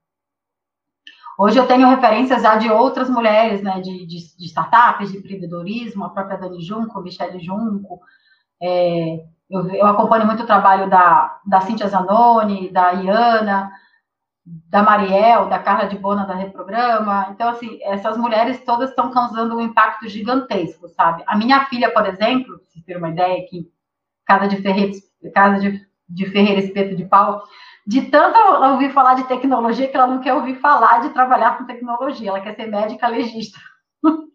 Hoje eu tenho referências já de outras mulheres, né, de, de, de startups, de empreendedorismo, a própria Dani Junco, Michelle Junco. É, eu, eu, acompanho muito o trabalho da, da Cintia Zanoni, da Iana, da Mariel, da Carla de Bona da Reprograma. Então, assim, essas mulheres todas estão causando um impacto gigantesco, sabe? A minha filha, por exemplo, para vocês terem uma ideia, que casa de Ferreira, casa de, de Ferreira Espeto de Pau, de tanto ouvir falar de tecnologia que ela não quer ouvir falar de trabalhar com tecnologia, ela quer ser médica legista.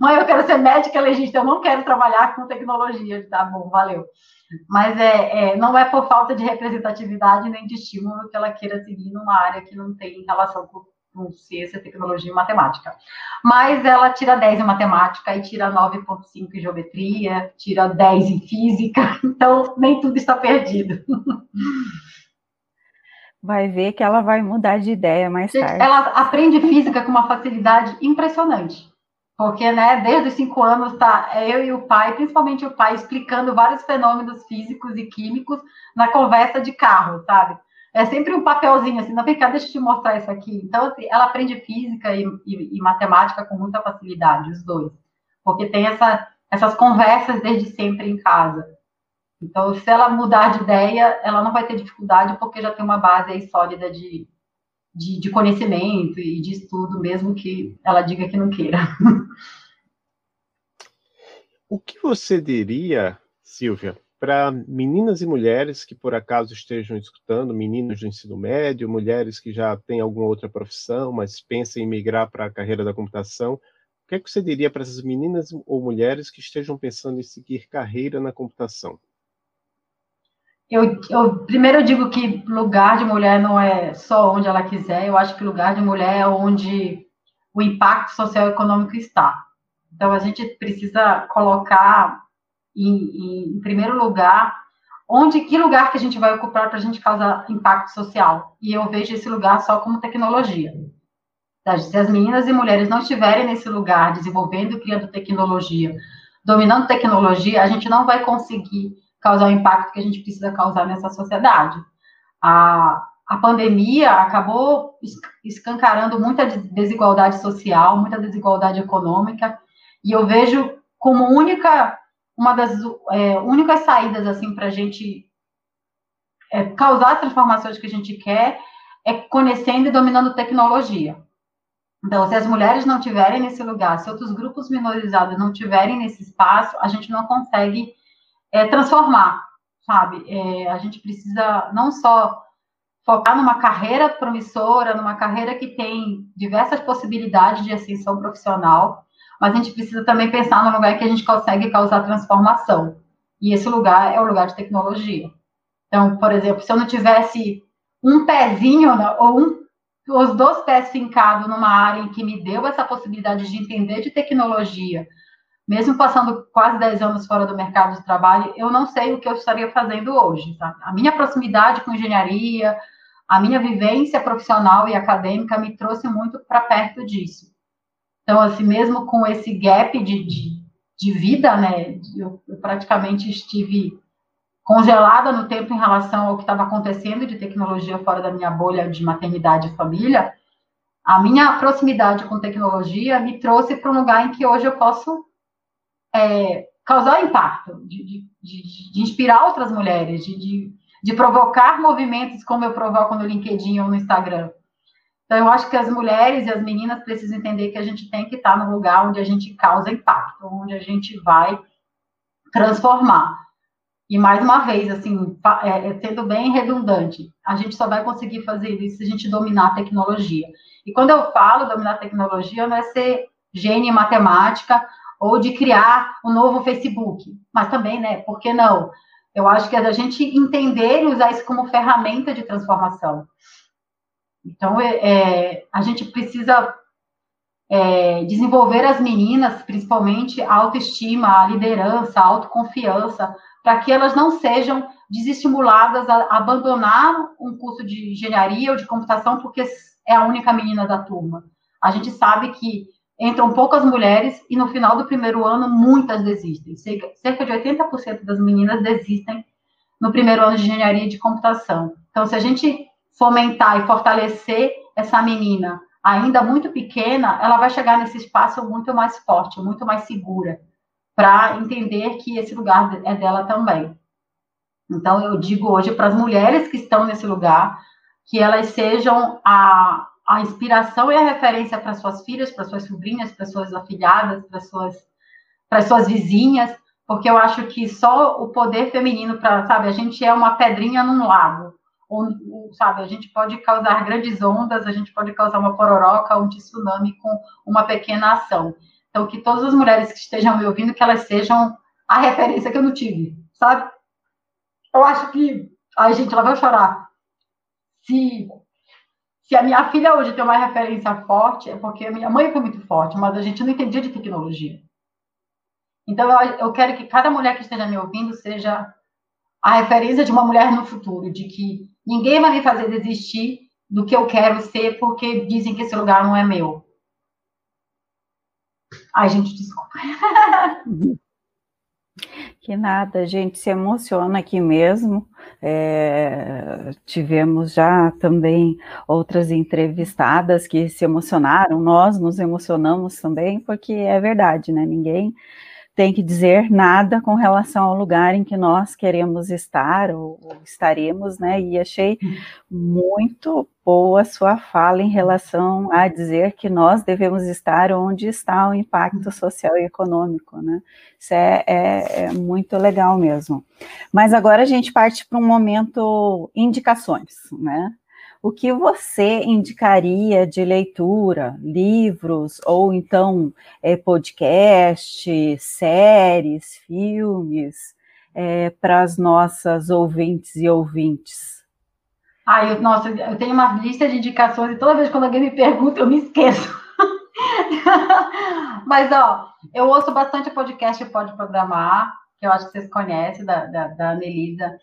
Mãe, eu quero ser médica legista, eu não quero trabalhar com tecnologia. Tá bom, valeu. Mas é, é, não é por falta de representatividade nem de estímulo que ela queira seguir numa área que não tem relação com, com ciência, tecnologia e matemática. Mas ela tira 10 em matemática e tira 9,5 em geometria, tira 10 em física, então nem tudo está perdido. Vai ver que ela vai mudar de ideia mais tarde. Ela aprende física com uma facilidade impressionante. Porque, né, desde os cinco anos, tá eu e o pai, principalmente o pai, explicando vários fenômenos físicos e químicos na conversa de carro, sabe? É sempre um papelzinho assim, não vem cá, deixa eu te mostrar isso aqui. Então, assim, ela aprende física e, e, e matemática com muita facilidade, os dois. Porque tem essa, essas conversas desde sempre em casa. Então, se ela mudar de ideia, ela não vai ter dificuldade, porque já tem uma base aí sólida de, de, de conhecimento e de estudo, mesmo que ela diga que não queira. O que você diria, Silvia, para meninas e mulheres que por acaso estejam escutando, meninas do ensino médio, mulheres que já têm alguma outra profissão, mas pensam em migrar para a carreira da computação, o que, é que você diria para essas meninas ou mulheres que estejam pensando em seguir carreira na computação? Eu, eu, primeiro eu digo que lugar de mulher não é só onde ela quiser, eu acho que lugar de mulher é onde o impacto socioeconômico está. Então a gente precisa colocar em, em, em primeiro lugar onde que lugar que a gente vai ocupar para a gente causar impacto social. E eu vejo esse lugar só como tecnologia. Se as meninas e mulheres não estiverem nesse lugar desenvolvendo, criando tecnologia, dominando tecnologia, a gente não vai conseguir causar o impacto que a gente precisa causar nessa sociedade. A, a pandemia acabou escancarando muita desigualdade social, muita desigualdade econômica, e eu vejo como única uma das é, únicas saídas assim para a gente é, causar as transformações que a gente quer é conhecendo e dominando tecnologia. Então, se as mulheres não tiverem nesse lugar, se outros grupos minorizados não tiverem nesse espaço, a gente não consegue é, transformar, sabe? É, a gente precisa não só focar numa carreira promissora, numa carreira que tem diversas possibilidades de ascensão profissional, mas a gente precisa também pensar no lugar que a gente consegue causar transformação. E esse lugar é o lugar de tecnologia. Então, por exemplo, se eu não tivesse um pezinho né, ou um, os dois pés fincados numa área em que me deu essa possibilidade de entender de tecnologia, mesmo passando quase 10 anos fora do mercado de trabalho, eu não sei o que eu estaria fazendo hoje. Tá? A minha proximidade com engenharia, a minha vivência profissional e acadêmica me trouxe muito para perto disso. Então, assim, mesmo com esse gap de, de, de vida, né, eu, eu praticamente estive congelada no tempo em relação ao que estava acontecendo de tecnologia fora da minha bolha de maternidade e família, a minha proximidade com tecnologia me trouxe para um lugar em que hoje eu posso é, causar impacto, de, de, de, de, inspirar outras mulheres, de, de, provocar movimentos como eu provoco no LinkedIn ou no Instagram. Então, eu acho que as mulheres e as meninas precisam entender que a gente tem que estar no lugar onde a gente causa impacto, onde a gente vai transformar. E mais uma vez, assim, é, é, sendo bem redundante, a gente só vai conseguir fazer isso se a gente dominar a tecnologia. E quando eu falo dominar a tecnologia, não é ser gênio em matemática ou de criar um novo Facebook, mas também, né? Por que não? Eu acho que é da gente entender e usar isso como ferramenta de transformação. Então, é, é a gente precisa é, desenvolver as meninas, principalmente a autoestima, a liderança, a autoconfiança, para que elas não sejam desestimuladas a abandonar um curso de engenharia ou de computação porque é a única menina da turma. A gente sabe que entram poucas mulheres e no final do primeiro ano muitas desistem. Cerca de 80% das meninas desistem no primeiro ano de engenharia de computação. Então, se a gente fomentar e fortalecer essa menina ainda muito pequena, ela vai chegar nesse espaço muito mais forte, muito mais segura para entender que esse lugar é dela também. Então, eu digo hoje para as mulheres que estão nesse lugar, que elas sejam a, a inspiração e a referência para suas filhas, para suas sobrinhas, para suas afilhadas, para suas, para suas vizinhas, porque eu acho que só o poder feminino para, sabe, a gente é uma pedrinha num lago, onde, sabe, a gente pode causar grandes ondas, a gente pode causar uma pororoca, um tsunami com uma pequena ação. Então, que todas as mulheres que estejam me ouvindo, que elas sejam a referência que eu não tive, sabe? Eu acho que. Ai, gente, ela vai chorar. Se, se a minha filha hoje tem uma referência forte, é porque a minha mãe foi muito forte, mas a gente não entendia de tecnologia. Então, eu, eu quero que cada mulher que esteja me ouvindo seja a referência de uma mulher no futuro, de que ninguém vai me fazer desistir do que eu quero ser porque dizem que esse lugar não é meu. Ai, gente, desculpa. Que nada, a gente se emociona aqui mesmo. É, tivemos já também outras entrevistadas que se emocionaram, nós nos emocionamos também, porque é verdade, né? Ninguém tem que dizer nada com relação ao lugar em que nós queremos estar ou, ou estaremos, né? E achei muito boa sua fala em relação a dizer que nós devemos estar onde está o impacto social e econômico, né? Isso é, é, é muito legal mesmo. Mas agora a gente parte para um momento indicações, né? O que você indicaria de leitura, livros, ou então é, podcast, séries, filmes, é, para as nossas ouvintes e ouvintes? Ah, eu, nossa, eu tenho uma lista de indicações e toda vez que alguém me pergunta, eu me esqueço. Mas, ó, eu ouço bastante podcast Pode Programar, que eu acho que vocês conhecem, da, da, da Anelisa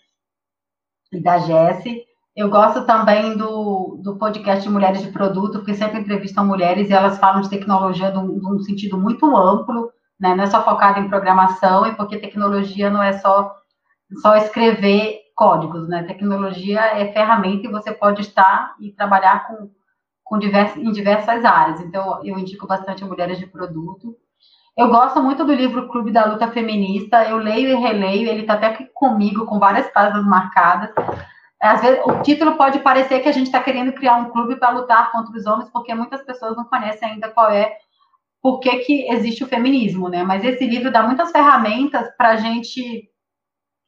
e da Jessie. Eu gosto também do, do podcast Mulheres de Produto, porque sempre entrevistam mulheres e elas falam de tecnologia num, sentido muito amplo, né? Não é só focado em programação, e porque tecnologia não é só, só escrever códigos, né? Tecnologia é ferramenta e você pode estar e trabalhar com, com divers, em diversas áreas. Então, eu indico bastante Mulheres de Produto. Eu gosto muito do livro Clube da Luta Feminista, eu leio e releio, ele está até comigo, com várias páginas marcadas às vezes, o título pode parecer que a gente está querendo criar um clube para lutar contra os homens, porque muitas pessoas não conhecem ainda qual é, por que, que existe o feminismo, né? Mas esse livro dá muitas ferramentas para a gente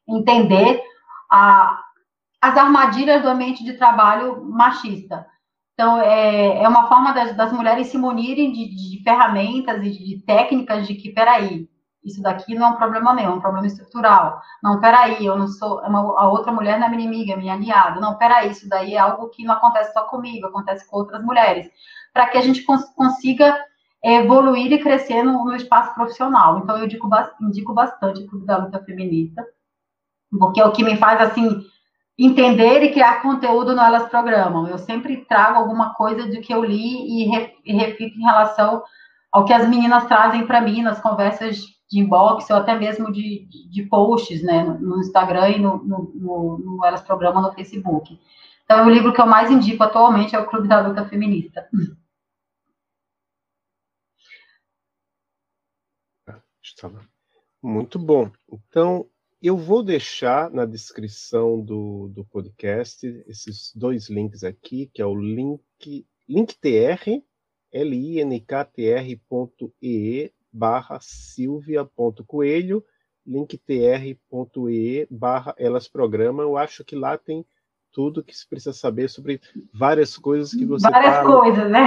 entender a, as armadilhas do ambiente de trabalho machista. Então, é, é uma forma das, das mulheres se munirem de, de ferramentas e de, técnicas de que, peraí, isso daqui não é um problema meu, é um problema estrutural. Não, peraí, eu não sou, uma, a outra mulher não é minha inimiga, é minha aliada. Não, peraí, isso daí é algo que não acontece só comigo, acontece com outras mulheres. Para que a gente cons consiga evoluir e crescer no, no, espaço profissional. Então, eu indico, indico bastante o Clube da Luta Feminista, porque é o que me faz, assim, entender e criar conteúdo no Elas Programam. Eu sempre trago alguma coisa de que eu li e, re, e repito em relação ao que as meninas trazem para mim nas conversas de inbox ou até mesmo de, de, posts, né, no, Instagram e no, no, no, Elas Programa no Facebook. Então, o livro que eu mais indico atualmente é o Clube da Luta Feminista. Muito bom. Então, eu vou deixar na descrição do, do podcast esses dois links aqui, que é o link linktr, linktr.ee barra silvia.coelho linktr.ee barra elas programa. Eu acho que lá tem tudo que se precisa saber sobre várias coisas que você Várias fala. coisas, né?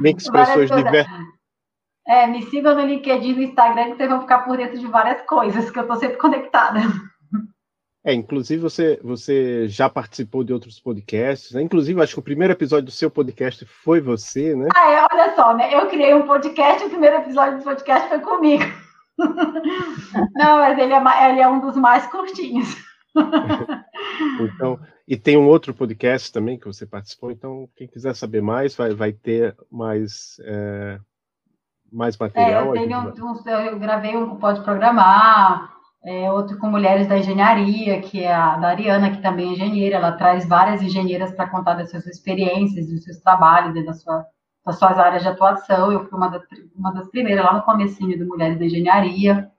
Links para pessoas diversas. É, me sigam no LinkedIn e no Instagram que vocês vão ficar por dentro de várias coisas, que eu estou sempre conectada. É, inclusive você, você já participou de outros podcasts, né? Inclusive, acho que o primeiro episódio do seu podcast foi você, né? Ah, é, olha só, né? Eu criei um podcast, o primeiro episódio do podcast foi comigo. Não, mas ele é, ele é um dos mais curtinhos. então, e tem um outro podcast também que você participou, então quem quiser saber mais vai, vai ter mais, é, mais material. É, eu, tenho, um, eu gravei um Pode Programar, é, outro com mulheres da engenharia, que é a da Ariana, que também é engenheira, ela traz várias engenheiras para contar das suas experiências, dos seus trabalhos, da sua, das suas áreas de atuação. Eu fui uma, uma das primeiras lá no comecinho do Mulheres da Engenharia.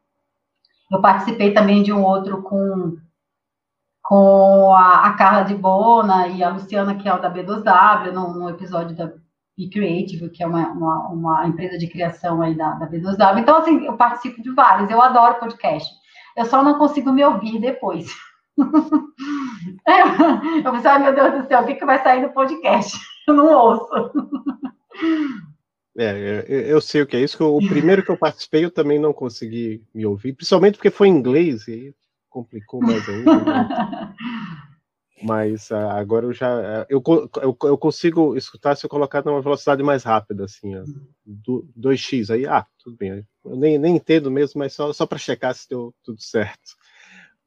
Eu participei também de um outro com, com a, a Carla de Bona e a Luciana, que é o da B2W, no, no episódio da Be Creative, que é uma, uma, uma, empresa de criação aí da, da B2W. Então, assim, eu participo de vários, eu adoro podcast. Eu só não consigo me ouvir depois. eu pensei, ai meu Deus do céu, o que, que vai sair do podcast? Eu não ouço. É, eu sei o que é isso. O primeiro que eu participei eu também não consegui me ouvir, principalmente porque foi em inglês e complicou mais ainda. Né? Mas uh, agora eu já uh, eu, eu, eu, consigo escutar se eu colocar numa velocidade mais rápida, assim, ó, do, 2x aí, ah, tudo bem. Eu nem, nem entendo mesmo, mas só, só para checar se deu tudo certo.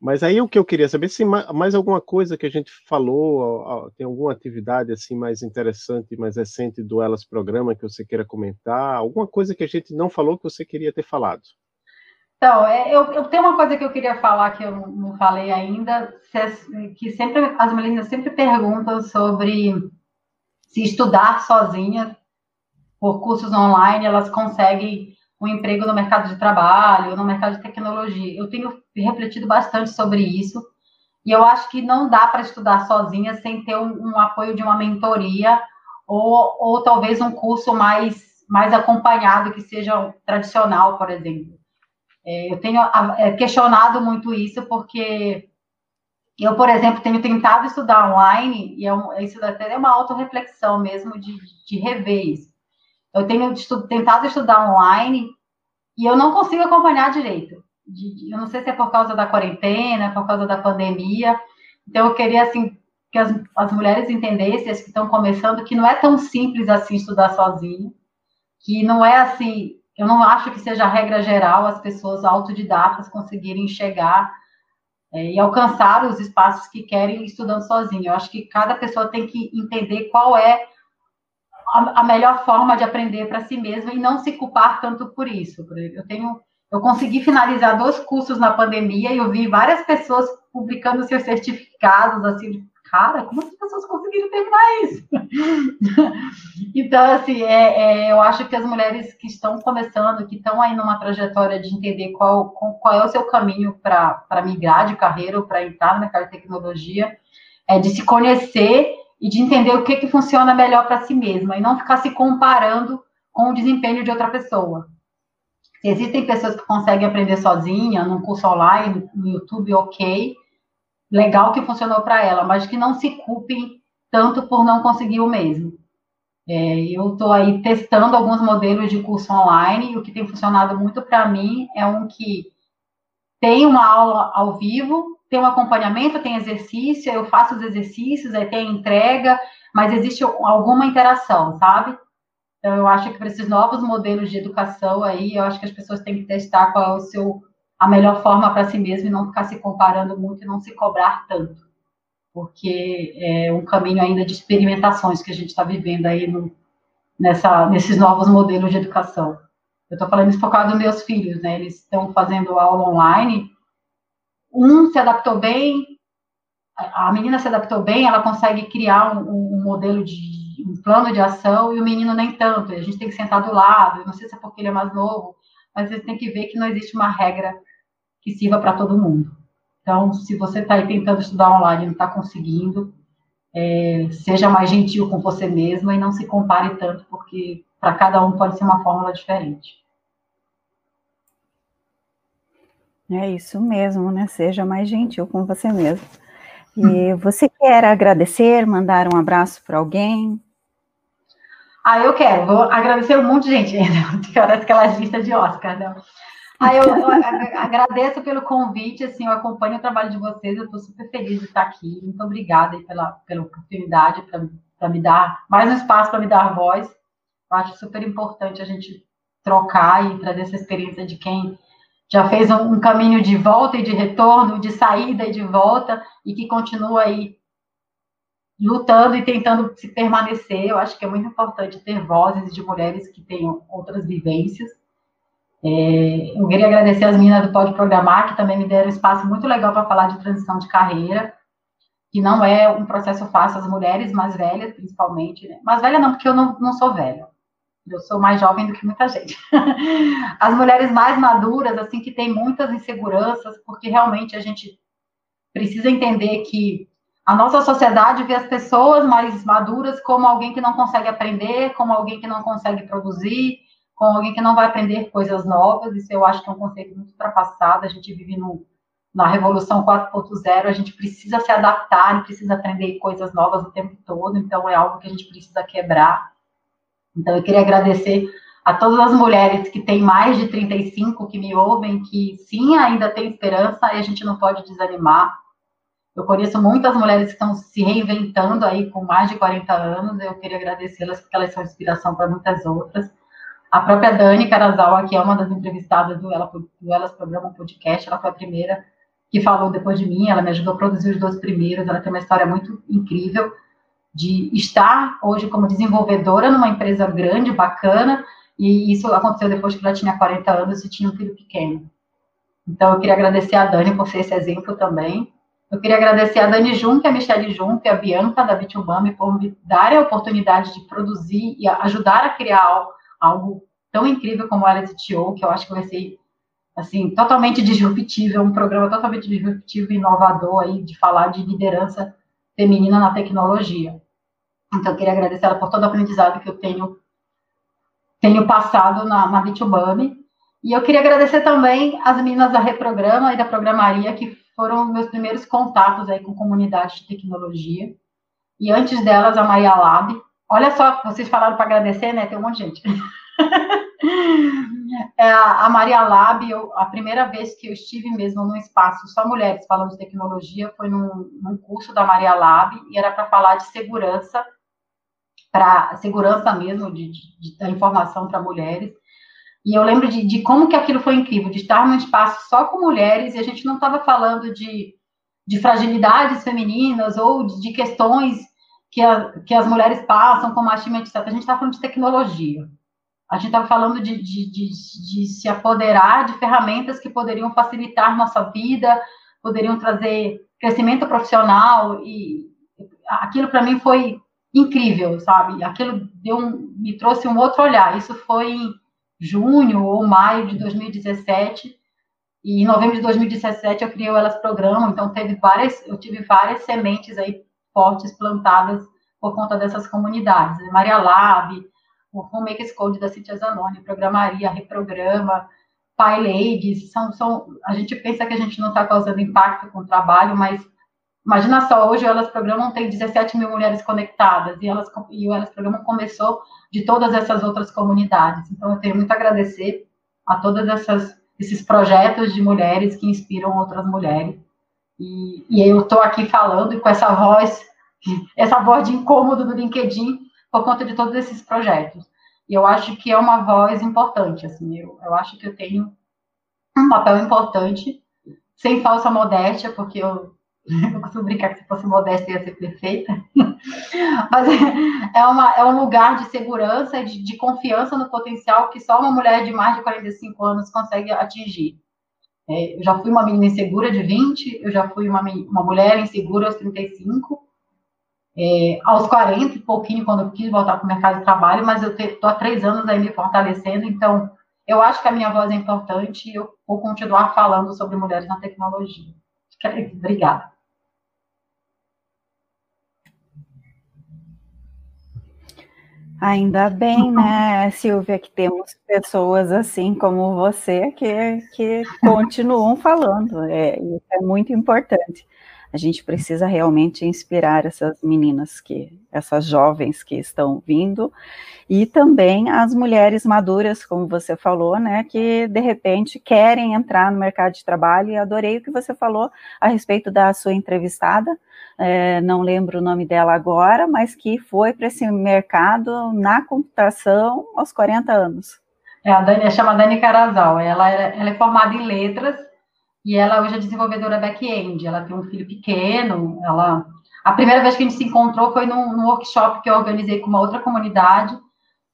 Mas aí o que eu queria saber se mais alguma coisa que a gente falou, tem alguma atividade assim mais interessante, mais recente do Elas Programa que você queira comentar, alguma coisa que a gente não falou que você queria ter falado. Então, é, eu, eu, tenho uma coisa que eu queria falar que eu não falei ainda, que sempre as meninas sempre perguntam sobre se estudar sozinha por cursos online elas conseguem um emprego no mercado de trabalho, no mercado de tecnologia. Eu tenho refletido bastante sobre isso e eu acho que não dá para estudar sozinha sem ter um, um, apoio de uma mentoria ou, ou talvez um curso mais, mais acompanhado que seja tradicional, por exemplo. É, eu tenho é, questionado muito isso, porque eu, por exemplo, tenho tentado estudar online, e é um, isso até é uma autorreflexão mesmo de, de rever isso. Eu tenho tentado estudar online e eu não consigo acompanhar direito. De, eu não sei se é por causa da quarentena, por causa da pandemia. Então, eu queria, assim, que as, as mulheres entendessem, as que estão começando, que não é tão simples assim estudar sozinho, que não é assim, eu não acho que seja a regra geral as pessoas autodidatas conseguirem chegar é, e alcançar os espaços que querem estudando sozinho. Eu acho que cada pessoa tem que entender qual é a, a melhor forma de aprender para si mesma e não se culpar tanto por isso. Eu tenho, eu consegui finalizar dois cursos na pandemia e eu vi várias pessoas publicando seus certificados assim cara, como as pessoas conseguiram terminar isso? então, assim, é, é, eu acho que as mulheres que estão começando, que estão aí numa trajetória de entender qual, qual é o seu caminho para migrar de carreira ou para entrar no mercado de tecnologia, é de se conhecer e de entender o que, que funciona melhor para si mesma e não ficar se comparando com o desempenho de outra pessoa. Existem pessoas que conseguem aprender sozinha, num curso online, no YouTube, ok, legal que funcionou para ela, mas que não se culpem tanto por não conseguir o mesmo. É, eu estou aí testando alguns modelos de curso online e o que tem funcionado muito para mim é um que tem uma aula ao vivo, tem um acompanhamento, tem exercício, eu faço os exercícios, aí tem entrega, mas existe alguma interação, sabe? Então, eu acho que para esses novos modelos de educação aí, eu acho que as pessoas têm que testar qual é o seu a melhor forma para si mesmo e não ficar se comparando muito e não se cobrar tanto. Porque é um caminho ainda de experimentações que a gente está vivendo aí no, nessa, nesses novos modelos de educação. Eu estou falando isso por causa dos meus filhos, né? Eles estão fazendo aula online. Um se adaptou bem, a menina se adaptou bem, ela consegue criar um, um modelo de um plano de ação e o menino nem tanto. A gente tem que sentar do lado. Não sei se é porque ele é mais novo, mas você tem que ver que não existe uma regra que sirva para todo mundo. Então, se você está aí tentando estudar online e não está conseguindo, é, seja mais gentil com você mesma e não se compare tanto, porque para cada um pode ser uma fórmula diferente. É isso mesmo, né? Seja mais gentil com você mesmo. E você quer agradecer, mandar um abraço para alguém? Ah, eu quero. Vou agradecer um monte de gente. Parece aquelas listas de Oscar, né? Ah, eu, agradeço pelo convite, assim, eu acompanho o trabalho de vocês, eu estou super feliz de estar aqui. Muito obrigada pela, pela oportunidade, para me dar mais um espaço para me dar voz. Eu acho super importante a gente trocar e trazer essa experiência de quem já fez um, um caminho de volta e de retorno, de saída e de volta, e que continua aí lutando e tentando se permanecer. Eu acho que é muito importante ter vozes de mulheres que tenham outras vivências. É, eu queria agradecer as meninas do Pode Programar, que também me deram um espaço muito legal para falar de transição de carreira, que não é um processo fácil, as mulheres mais velhas, principalmente. Né? Mais velha não, porque eu não, não sou velha. Eu sou mais jovem do que muita gente. As mulheres mais maduras, assim, que têm muitas inseguranças, porque realmente a gente precisa entender que a nossa sociedade vê as pessoas mais maduras como alguém que não consegue aprender, como alguém que não consegue produzir, com alguém que não vai aprender coisas novas, isso eu acho que é um conceito muito ultrapassado, a gente vive no, na revolução 4.0, a gente precisa se adaptar, precisa aprender coisas novas o tempo todo, então é algo que a gente precisa quebrar. Então eu queria agradecer a todas as mulheres que têm mais de 35 que me ouvem, que sim, ainda tem esperança e a gente não pode desanimar. Eu conheço muitas mulheres que estão se reinventando aí com mais de 40 anos, eu queria agradecê-las porque elas são inspiração para muitas outras. A própria Dani Carazawa, que é uma das entrevistadas do, Ela, do Elas Programa Podcast, ela foi a primeira que falou depois de mim, ela me ajudou a produzir os dois primeiros, ela tem uma história muito incrível de estar hoje como desenvolvedora numa empresa grande, bacana, e isso aconteceu depois que ela tinha 40 anos e tinha um filho pequeno. Então, eu queria agradecer a Dani por ser esse exemplo também. Eu queria agradecer a Dani Junque, a Michelle Junque, a Bianca da Bitubami por me darem a oportunidade de produzir e ajudar a criar algo tão incrível como o LSTO, que eu acho que vai ser assim totalmente disruptivo, um programa totalmente disruptivo e inovador aí de falar de liderança feminina na tecnologia. Então, eu queria agradecer ela por todo o aprendizado que eu tenho tenho passado na, na Bitubami. E eu queria agradecer também as meninas da Reprograma e da Programaria, que foram meus primeiros contatos aí com comunidade de tecnologia. E antes delas, a Maria Lab, Olha só, vocês falaram para agradecer, né? Tem um monte de gente. é, a Maria Lab, eu, a primeira vez que eu estive mesmo num espaço só mulheres falando de tecnologia foi num, num curso da Maria Lab e era para falar de segurança, para segurança mesmo de, de, da informação para mulheres. E eu lembro de, de, como que aquilo foi incrível, de estar num espaço só com mulheres e a gente não estava falando de, de fragilidades femininas ou de, de questões que, a, que as mulheres passam com machismo, etc. A gente está falando de tecnologia. A gente está falando de, de, de, de, se apoderar de ferramentas que poderiam facilitar nossa vida, poderiam trazer crescimento profissional e aquilo para mim foi incrível, sabe? Aquilo deu um, me trouxe um outro olhar. Isso foi em junho ou maio de 2017 e em novembro de 2017 eu criei o Elas Programa, então teve várias, eu tive várias sementes aí fortes plantadas por conta dessas comunidades. Maria Lab, o Homemakers Code da Cintia Zanoni, Programaria, Reprograma, Pai Ladies, são, são, a gente pensa que a gente não está causando impacto com o trabalho, mas imagina só, hoje Elas Programam tem 17 mil mulheres conectadas, e, elas, e Elas Programam começou de todas essas outras comunidades. Então, eu tenho muito a agradecer a todas essas esses projetos de mulheres que inspiram outras mulheres. E, e eu estou aqui falando com essa voz, essa voz de incômodo do LinkedIn por conta de todos esses projetos. E eu acho que é uma voz importante, assim, eu, eu acho que eu tenho um papel importante, sem falsa modéstia, porque eu, eu costumo brincar que se fosse modéstia ia ser perfeita, mas é, uma, é um lugar de segurança de, de confiança no potencial que só uma mulher de mais de 45 anos consegue atingir. É, eu já fui uma menina insegura de 20, eu já fui uma, uma mulher insegura aos 35, é, aos 40 e pouquinho, quando eu quis voltar para o mercado de trabalho, mas eu estou há três anos aí me fortalecendo, então eu acho que a minha voz é importante e eu vou continuar falando sobre mulheres na tecnologia. Obrigada. Ainda bem, né, Silvia, que temos pessoas assim como você que, que continuam falando. É, isso é muito importante. A gente precisa realmente inspirar essas meninas que, essas jovens que estão vindo, e também as mulheres maduras, como você falou, né, que de repente querem entrar no mercado de trabalho. E adorei o que você falou a respeito da sua entrevistada. É, não lembro o nome dela agora, mas que foi para esse mercado na computação aos 40 anos. É, a Dani chama Dani Carazal. Ela ela é formada em letras e ela hoje é desenvolvedora back-end. Ela tem um filho pequeno. Ela, a primeira vez que a gente se encontrou foi num, num workshop que eu organizei com uma outra comunidade.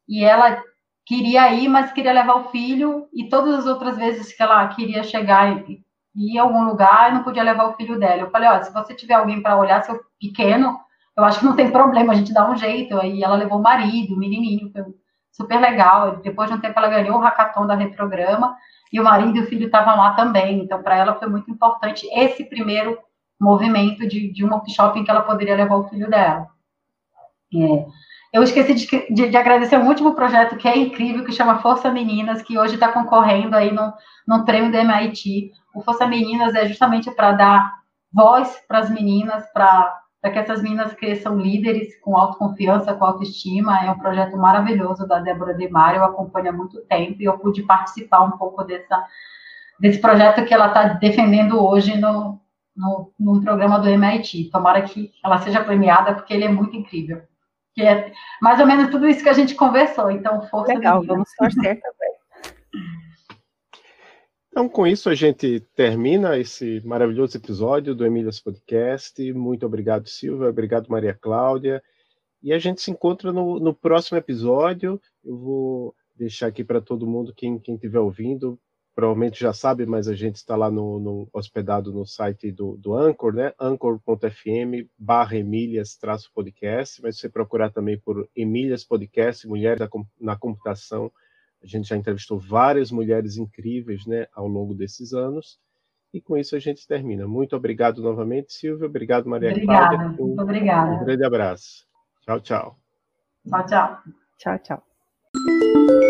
E ela queria ir, mas queria levar o filho. E todas as outras vezes que ela queria chegar e ir a algum lugar, não podia levar o filho dela. Eu falei, olha, se você tiver alguém para olhar seu pequeno, eu acho que não tem problema, a gente dá um jeito. Aí ela levou o marido, o menininho, foi super legal. Depois de um tempo ela ganhou o hackathon da Reprograma e o marido e o filho estavam lá também. Então, para ela foi muito importante esse primeiro movimento de, de um workshop em que ela poderia levar o filho dela. É. Eu esqueci de, de, de, agradecer um último projeto que é incrível, que chama Força Meninas, que hoje está concorrendo aí no, no prêmio do MIT. O Força Meninas é justamente para dar voz para as meninas, para que essas meninas cresçam líderes com autoconfiança, com autoestima. É um projeto maravilhoso da Débora Demar, eu acompanho há muito tempo e eu pude participar um pouco dessa, desse projeto que ela está defendendo hoje no, no, no programa do MIT. Tomara que ela seja premiada, porque ele é muito incrível. Que é mais ou menos tudo isso que a gente conversou. Então, força. Legal, vamos torcer também. Então, com isso, a gente termina esse maravilhoso episódio do Emílias Podcast. Muito obrigado, Silvia. Obrigado, Maria Cláudia. E a gente se encontra no, no próximo episódio. Eu vou deixar aqui para todo mundo, quem estiver ouvindo, provavelmente já sabe, mas a gente está lá no, no, hospedado no site do, do Anchor, né? anchor.fm barra Emílias podcast, mas você procurar também por Emílias Podcast, Mulheres na Computação, a gente já entrevistou várias mulheres incríveis, né, ao longo desses anos, e com isso a gente termina. Muito obrigado novamente, Silvia, obrigado, Maria obrigada, Cláudia. Muito obrigada. Um grande abraço. Tchau, tchau. Tchau, tchau. Tchau, tchau.